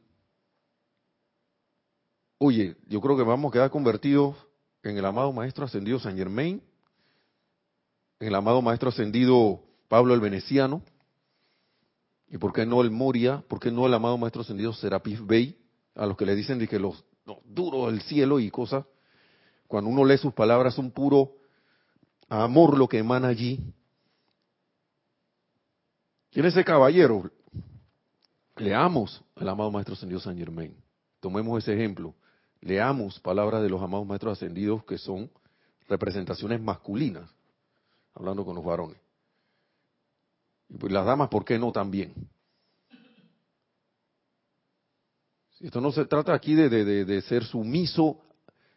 oye, yo creo que vamos a quedar convertidos en el amado Maestro Ascendido San Germain, en el amado Maestro Ascendido Pablo el Veneciano, y por qué no el Moria, por qué no el amado Maestro Ascendido Serapis Bey, a los que le dicen de que los, duros del cielo y cosas, cuando uno lee sus palabras, un puro amor lo que emana allí. ¿Quién es ese caballero? Leamos al amado Maestro Ascendido San Germain. Tomemos ese ejemplo leamos palabras de los amados maestros ascendidos que son representaciones masculinas, hablando con los varones. Pues las damas, ¿por qué no también? Esto no se trata aquí de, de, ser sumiso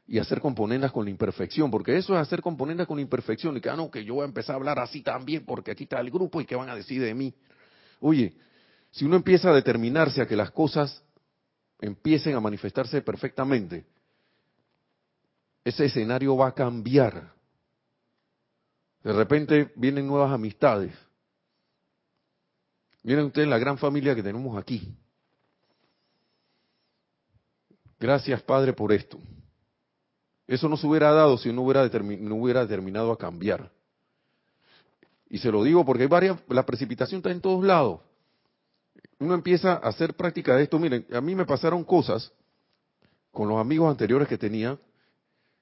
y hacer componendas con la imperfección, porque eso es hacer componendas con la imperfección y que, ah, no, que yo voy a empezar a hablar así también porque aquí está el grupo y que van a decir de mí. Oye, si uno empieza a determinarse a que las cosas empiecen a manifestarse perfectamente, ese escenario va a cambiar. De repente vienen nuevas amistades. Miren ustedes la gran familia que tenemos aquí. Gracias, Padre, por esto. Eso no se hubiera dado si no hubiera, determinado a cambiar. Y se lo digo porque hay varias, la precipitación está en todos lados. Uno empieza a hacer práctica de esto. Miren, a mí me pasaron cosas con los amigos anteriores que tenía,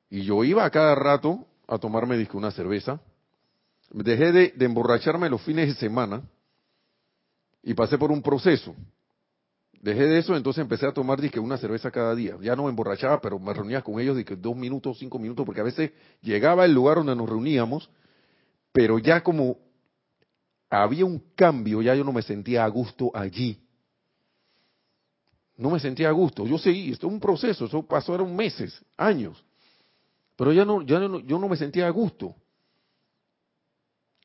y yo iba a cada rato a tomarme disco una cerveza. Dejé de, de emborracharme los fines de semana y pasé por un proceso. Dejé de eso, entonces empecé a tomar disque una cerveza cada día. Ya no me emborrachaba, pero me reunía con ellos que dos minutos, cinco minutos, porque a veces llegaba al lugar donde nos reuníamos, pero ya como había un cambio, ya yo no me sentía a gusto allí. No me sentía a gusto. Yo seguí, esto es un proceso, eso pasó eran meses, años. Pero ya no, ya no, yo no me sentía a gusto.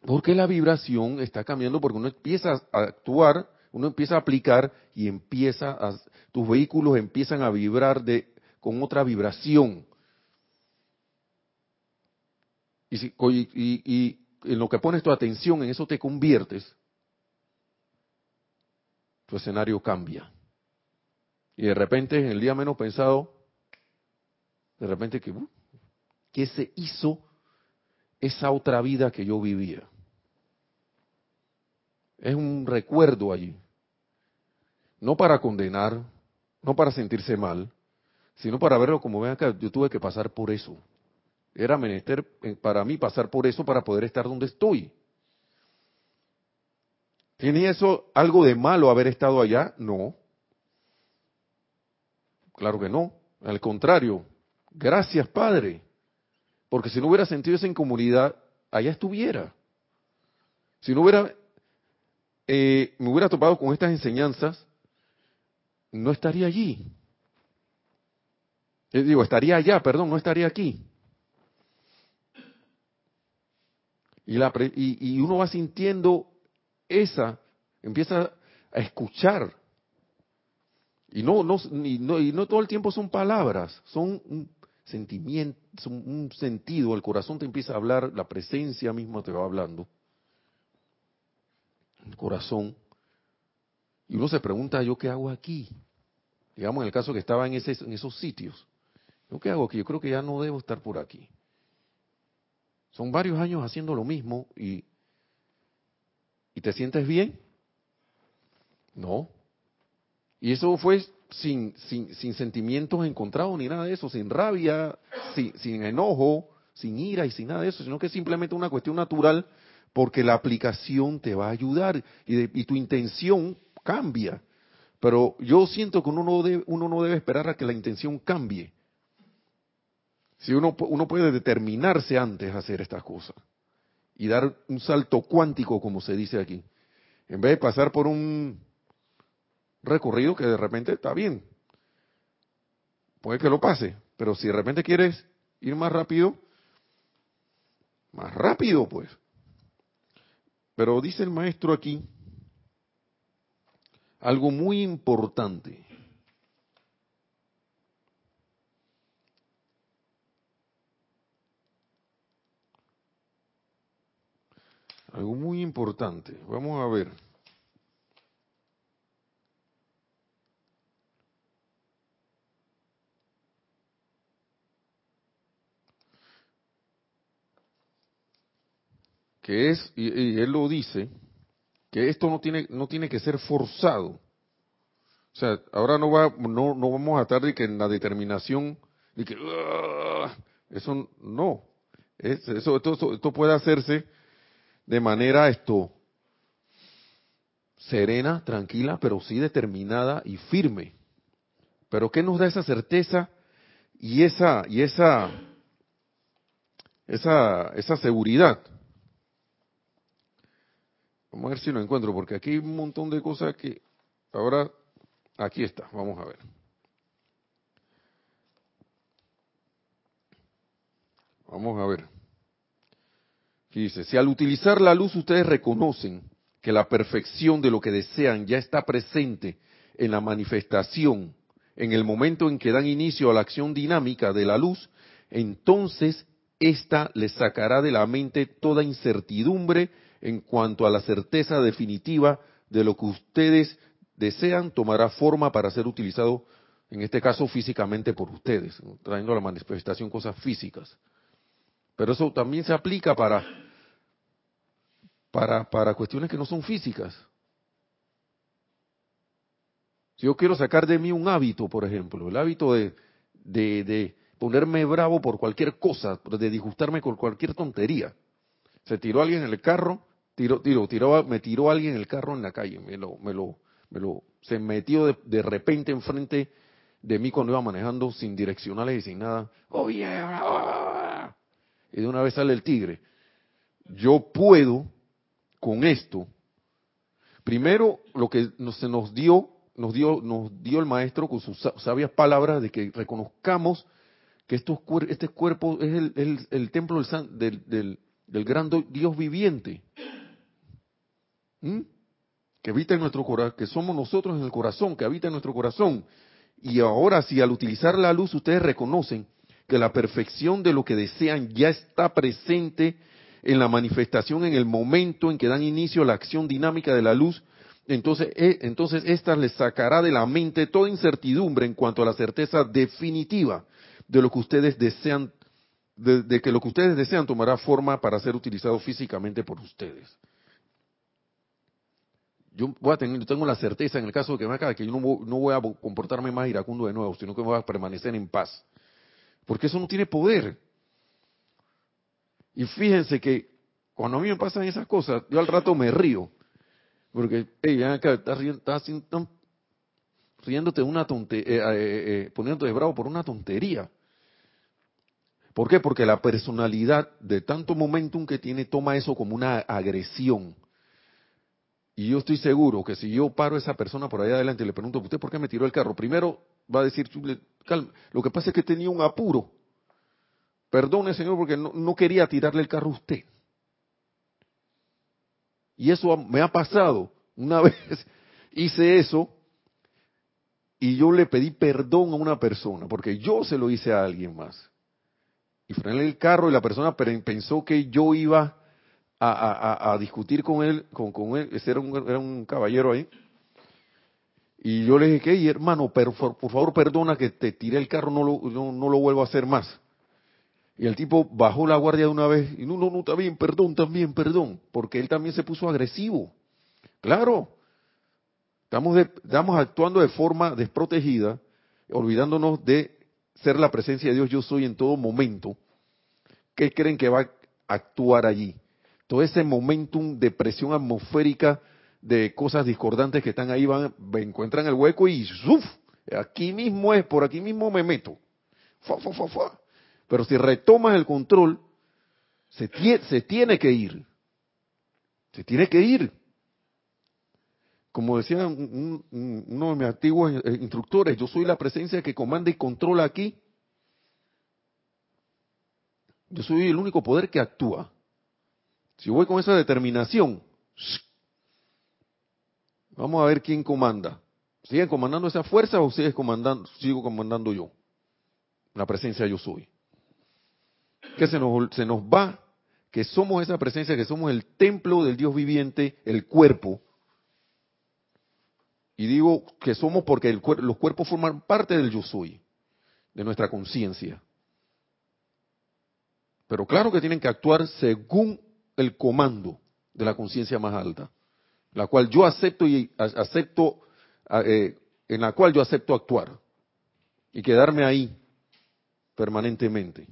Porque la vibración está cambiando, porque uno empieza a actuar uno empieza a aplicar y empieza a, tus vehículos empiezan a vibrar de, con otra vibración. Y, si, y, en lo que pones tu atención, en eso te conviertes, tu escenario cambia. Y de repente, en el día menos pensado, de repente, que, uh, ¿qué se hizo esa otra vida que yo vivía? Es un recuerdo allí. No para condenar, no para sentirse mal, sino para verlo como ven acá, yo tuve que pasar por eso. Era menester eh, para mí pasar por eso para poder estar donde estoy. ¿Tiene eso algo de malo haber estado allá? No. Claro que no. Al contrario, gracias Padre. Porque si no hubiera sentido esa incomodidad, allá estuviera. Si no hubiera eh, me hubiera topado con estas enseñanzas, no estaría allí. Eh, digo, estaría allá, perdón, no estaría aquí. Y, la, y, uno va sintiendo esa, empieza a escuchar. Y no, no, y no, y no todo el tiempo son palabras, son un sentimiento, son un sentido, el corazón te empieza a hablar, la presencia misma te va hablando corazón. Y uno se pregunta, ¿yo qué hago aquí? Digamos en el caso que estaba en, ese, en esos sitios. ¿Yo qué hago aquí? Yo creo que ya no debo estar por aquí. Son varios años haciendo lo mismo y, y te sientes bien. No. Y eso fue sin, sin, sin sentimientos encontrados ni nada de eso, sin rabia, sin, sin enojo, sin ira y sin nada de eso, sino que es simplemente una cuestión natural porque la aplicación te va a ayudar y, tu intención cambia. Pero yo siento que uno no, debe, uno no debe esperar a que la intención cambie. Si uno puede determinarse antes a hacer estas cosas y dar un salto cuántico, como se dice aquí, en vez de pasar por un recorrido que de repente está bien, puede que lo pase, pero si de repente quieres ir más rápido, más rápido pues. Pero dice el maestro aquí algo muy importante. Algo muy importante. Vamos a ver. Que es, y, él lo dice, que esto no tiene, no tiene que ser forzado. O sea, ahora no, va, no, no vamos a estar de que en la determinación, de que, eso no, eso, esto, esto puede hacerse de manera esto, serena, tranquila, pero sí determinada y firme. Pero ¿qué nos da esa certeza y esa, y esa, esa, esa seguridad. Vamos a ver si lo encuentro, porque aquí hay un montón de cosas que ahora, aquí está, vamos a ver. Vamos a ver. dice, si al utilizar la luz ustedes reconocen que la perfección de lo que desean ya está presente en la manifestación, en el momento en que dan inicio a la acción dinámica de la luz, entonces ésta les sacará de la mente toda incertidumbre en cuanto a la certeza definitiva de lo que ustedes desean tomará forma para ser utilizado, en este caso físicamente por ustedes, trayendo a la manifestación cosas físicas. Pero eso también se aplica para, para, para cuestiones que no son físicas. Si yo quiero sacar de mí un hábito, por ejemplo, el hábito de, de, ponerme bravo por cualquier cosa, de disgustarme con cualquier tontería. Se tiró alguien en el carro, tiró, tiró, tiró, me tiró alguien en el carro en la calle, me lo, me lo, me lo, se metió de, de repente enfrente de mí cuando iba manejando sin direccionales y sin nada. Oh yeah, y de una vez sale el tigre. Yo puedo con esto. Primero, lo que se nos dio nos dio, nos dio el maestro con sus sabias palabras de que reconozcamos que estos, este cuerpo es el, el, templo del, del, del, gran Dios viviente. ¿Mm? Que habita en nuestro corazón, que somos nosotros en el corazón, que habita en nuestro corazón. Y ahora, si al utilizar la luz ustedes reconocen que la perfección de lo que desean ya está presente en la manifestación en el momento en que dan inicio a la acción dinámica de la luz, entonces, eh, entonces esta les sacará de la mente toda incertidumbre en cuanto a la certeza definitiva de lo que ustedes desean, de, que lo que ustedes desean tomará forma para ser utilizado físicamente por ustedes. Yo voy a tener, tengo la certeza en el caso de que me acabe que yo no, no voy a comportarme más iracundo de nuevo, sino que voy a permanecer en paz. Porque eso no tiene poder. Y fíjense que cuando a mí me pasan esas cosas, yo al rato me río porque, hey, ya estás, riendo, riéndote una tontería, eh, eh, eh, poniéndote bravo por una tontería. ¿Por qué? Porque la personalidad de tanto momentum que tiene toma eso como una agresión. Y yo estoy seguro que si yo paro a esa persona por allá adelante y le pregunto, ¿usted por qué me tiró el carro? Primero va a decir, calma, lo que pasa es que tenía un apuro. Perdone, señor, porque no, no quería tirarle el carro a usted. Y eso me ha pasado. Una vez hice eso y yo le pedí perdón a una persona, porque yo se lo hice a alguien más. Y frené el carro y la persona pensó que yo iba a, discutir con él, con, él, ese era un, era un caballero ahí. Y yo le dije, que hermano, pero por, favor perdona que te tiré el carro, no lo, no lo vuelvo a hacer más. Y el tipo bajó la guardia de una vez y no, no, no, bien, perdón, también, perdón, porque él también se puso agresivo. Claro, estamos, estamos actuando de forma desprotegida, olvidándonos de ser la presencia de Dios yo soy en todo momento. ¿Qué creen que va a actuar allí? Todo ese momentum de presión atmosférica de cosas discordantes que están ahí van, encuentran el hueco y ¡uf! Aquí mismo es, por aquí mismo me meto. Fa, fa, fa, fa. Pero si retomas el control, se, tiene que ir. Se tiene que ir. Como decía uno de mis antiguos eh, instructores, yo soy la presencia que comanda y controla aquí. Yo soy el único poder que actúa. Si voy con esa determinación, vamos a ver quién comanda. ¿Siguen comandando esa fuerza o sigue comandando, sigo comandando yo? La presencia yo soy que se nos, se nos va, que somos esa presencia, que somos el templo del Dios viviente, el cuerpo. Y digo que somos porque los cuerpos forman parte del yo soy, de nuestra conciencia. Pero claro que tienen que actuar según el comando de la conciencia más alta, la cual yo acepto y acepto, eh, en la cual yo acepto actuar y quedarme ahí permanentemente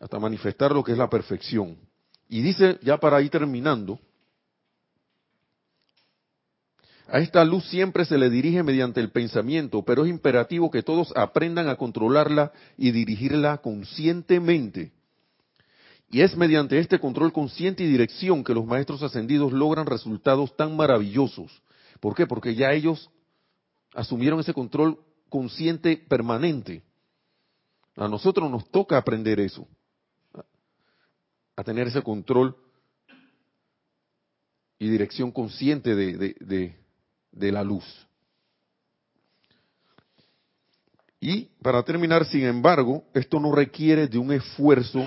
hasta manifestar lo que es la perfección. Y dice, ya para ir terminando, A esta luz siempre se le dirige mediante el pensamiento, pero es imperativo que todos aprendan a controlarla y dirigirla conscientemente. Y es mediante este control consciente y dirección que los maestros ascendidos logran resultados tan maravillosos. ¿Por qué? Porque ya ellos asumieron ese control consciente permanente. A nosotros nos toca aprender eso, a tener ese control y dirección consciente de, de la luz. Y para terminar, sin embargo, esto no requiere de un esfuerzo,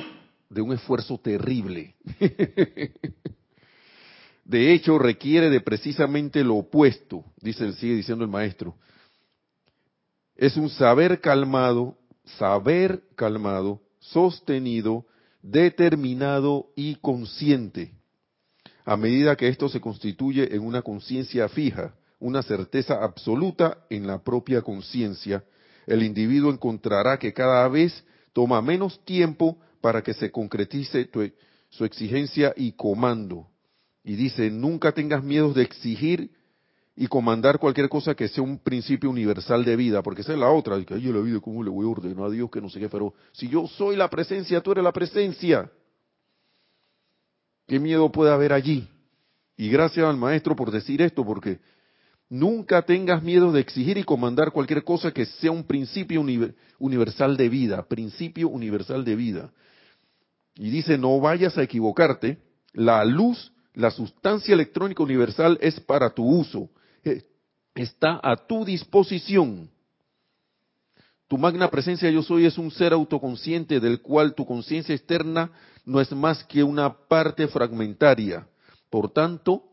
de un esfuerzo terrible. de hecho, requiere de precisamente lo opuesto, dice, sigue diciendo el maestro. Es un saber calmado, saber calmado, sostenido, determinado y consciente. A medida que esto se constituye en una conciencia fija, una certeza absoluta en la propia conciencia, el individuo encontrará que cada vez toma menos tiempo para que se concretice su exigencia y comando. Y dice, nunca tengas miedo de exigir y comandar cualquier cosa que sea un principio universal de vida, porque esa es la otra, que yo la vida, ¿cómo le voy a ordenar a Dios que no sé qué? Pero si yo soy la presencia, tú eres la presencia. ¿Qué miedo puede haber allí? Y gracias al maestro por decir esto, porque Nunca tengas miedo de exigir y comandar cualquier cosa que sea un principio universal de vida, principio universal de vida. Y dice, no vayas a equivocarte, la luz, la sustancia electrónica universal es para tu uso, eh, está a tu disposición. Tu magna presencia yo soy es un ser autoconsciente del cual tu conciencia externa no es más que una parte fragmentaria. Por tanto,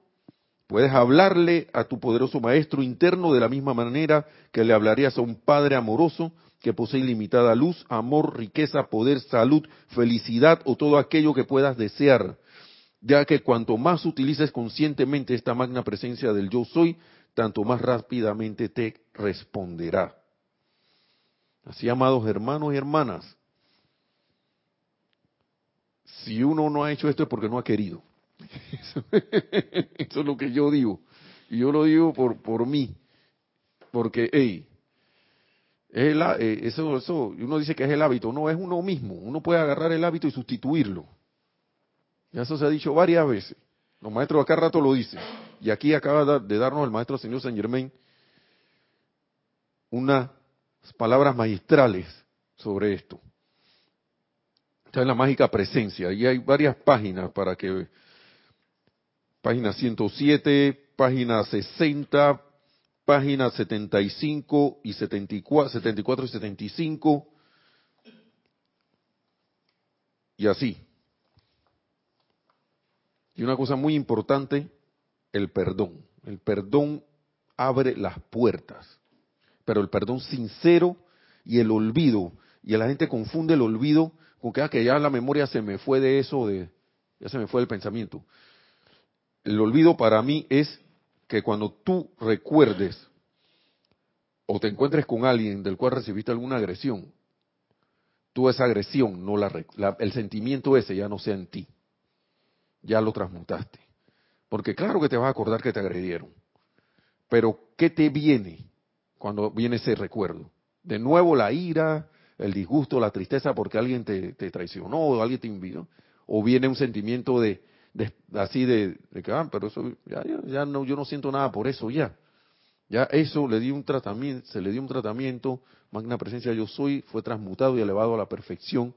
Puedes hablarle a tu poderoso maestro interno de la misma manera que le hablarías a un padre amoroso que posee ilimitada luz, amor, riqueza, poder, salud, felicidad o todo aquello que puedas desear, ya que cuanto más utilices conscientemente esta magna presencia del yo soy, tanto más rápidamente te responderá. Así, amados hermanos y hermanas, si uno no ha hecho esto es porque no ha querido. Eso, es lo que yo digo. Y yo lo digo por, por mí. Porque, hey, es eh, eso, eso, uno dice que es el hábito. No, es uno mismo. Uno puede agarrar el hábito y sustituirlo. Ya eso se ha dicho varias veces. Los maestros acá rato lo dicen. Y aquí acaba de darnos el maestro señor Saint Germain unas palabras magistrales sobre esto. Está en la mágica presencia. Y hay varias páginas para que página 107, página 60, página 75 y 74, 74 y 75, y así. Y una cosa muy importante, el perdón. El perdón abre las puertas, pero el perdón sincero y el olvido, y la gente confunde el olvido con que, ah, que ya la memoria se me fue de eso, de, ya se me fue el pensamiento el olvido para mí es que cuando tú recuerdes o te encuentres con alguien del cual recibiste alguna agresión, tú esa agresión, no la, el sentimiento ese ya no sea en ti, ya lo transmutaste. Porque claro que te vas a acordar que te agredieron, pero ¿qué te viene cuando viene ese recuerdo? De nuevo la ira, el disgusto, la tristeza porque alguien te, te traicionó o alguien te envió, o viene un sentimiento de, así de, que, ah, pero eso, ya, ya, no, yo no siento nada por eso, ya. Ya eso le di un tratamiento, se le dio un tratamiento, magna presencia yo soy, fue transmutado y elevado a la perfección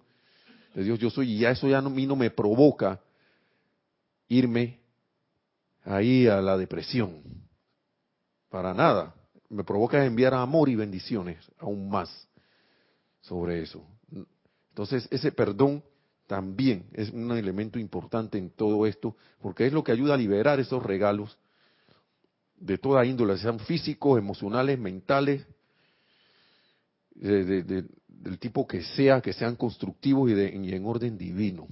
de Dios yo soy, y ya eso ya no, a mí no me provoca irme ahí a la depresión. Para nada. Me provoca enviar amor y bendiciones aún más sobre eso. Entonces, ese perdón también es un elemento importante en todo esto, porque es lo que ayuda a liberar esos regalos de toda índole, sean físicos, emocionales, mentales, del tipo que sea, que sean constructivos y, en orden divino.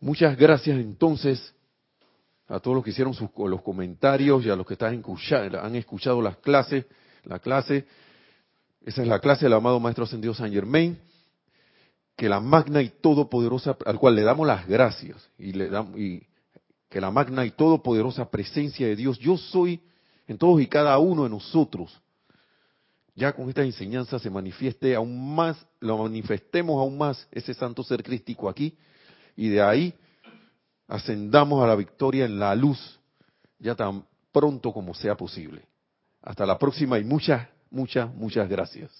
Muchas gracias entonces a todos los que hicieron sus, los comentarios y a los que están han escuchado las clases, la clase. Esa es la clase del amado Maestro Ascendido San Germain que la magna y todopoderosa, al cual le damos las gracias y le damos y que la magna y todopoderosa presencia de Dios, yo soy en todos y cada uno de nosotros, ya con esta enseñanza se manifieste aún más, lo manifestemos aún más ese santo ser crístico aquí, y de ahí ascendamos a la victoria en la luz, ya tan pronto como sea posible. Hasta la próxima y muchas, muchas, muchas gracias.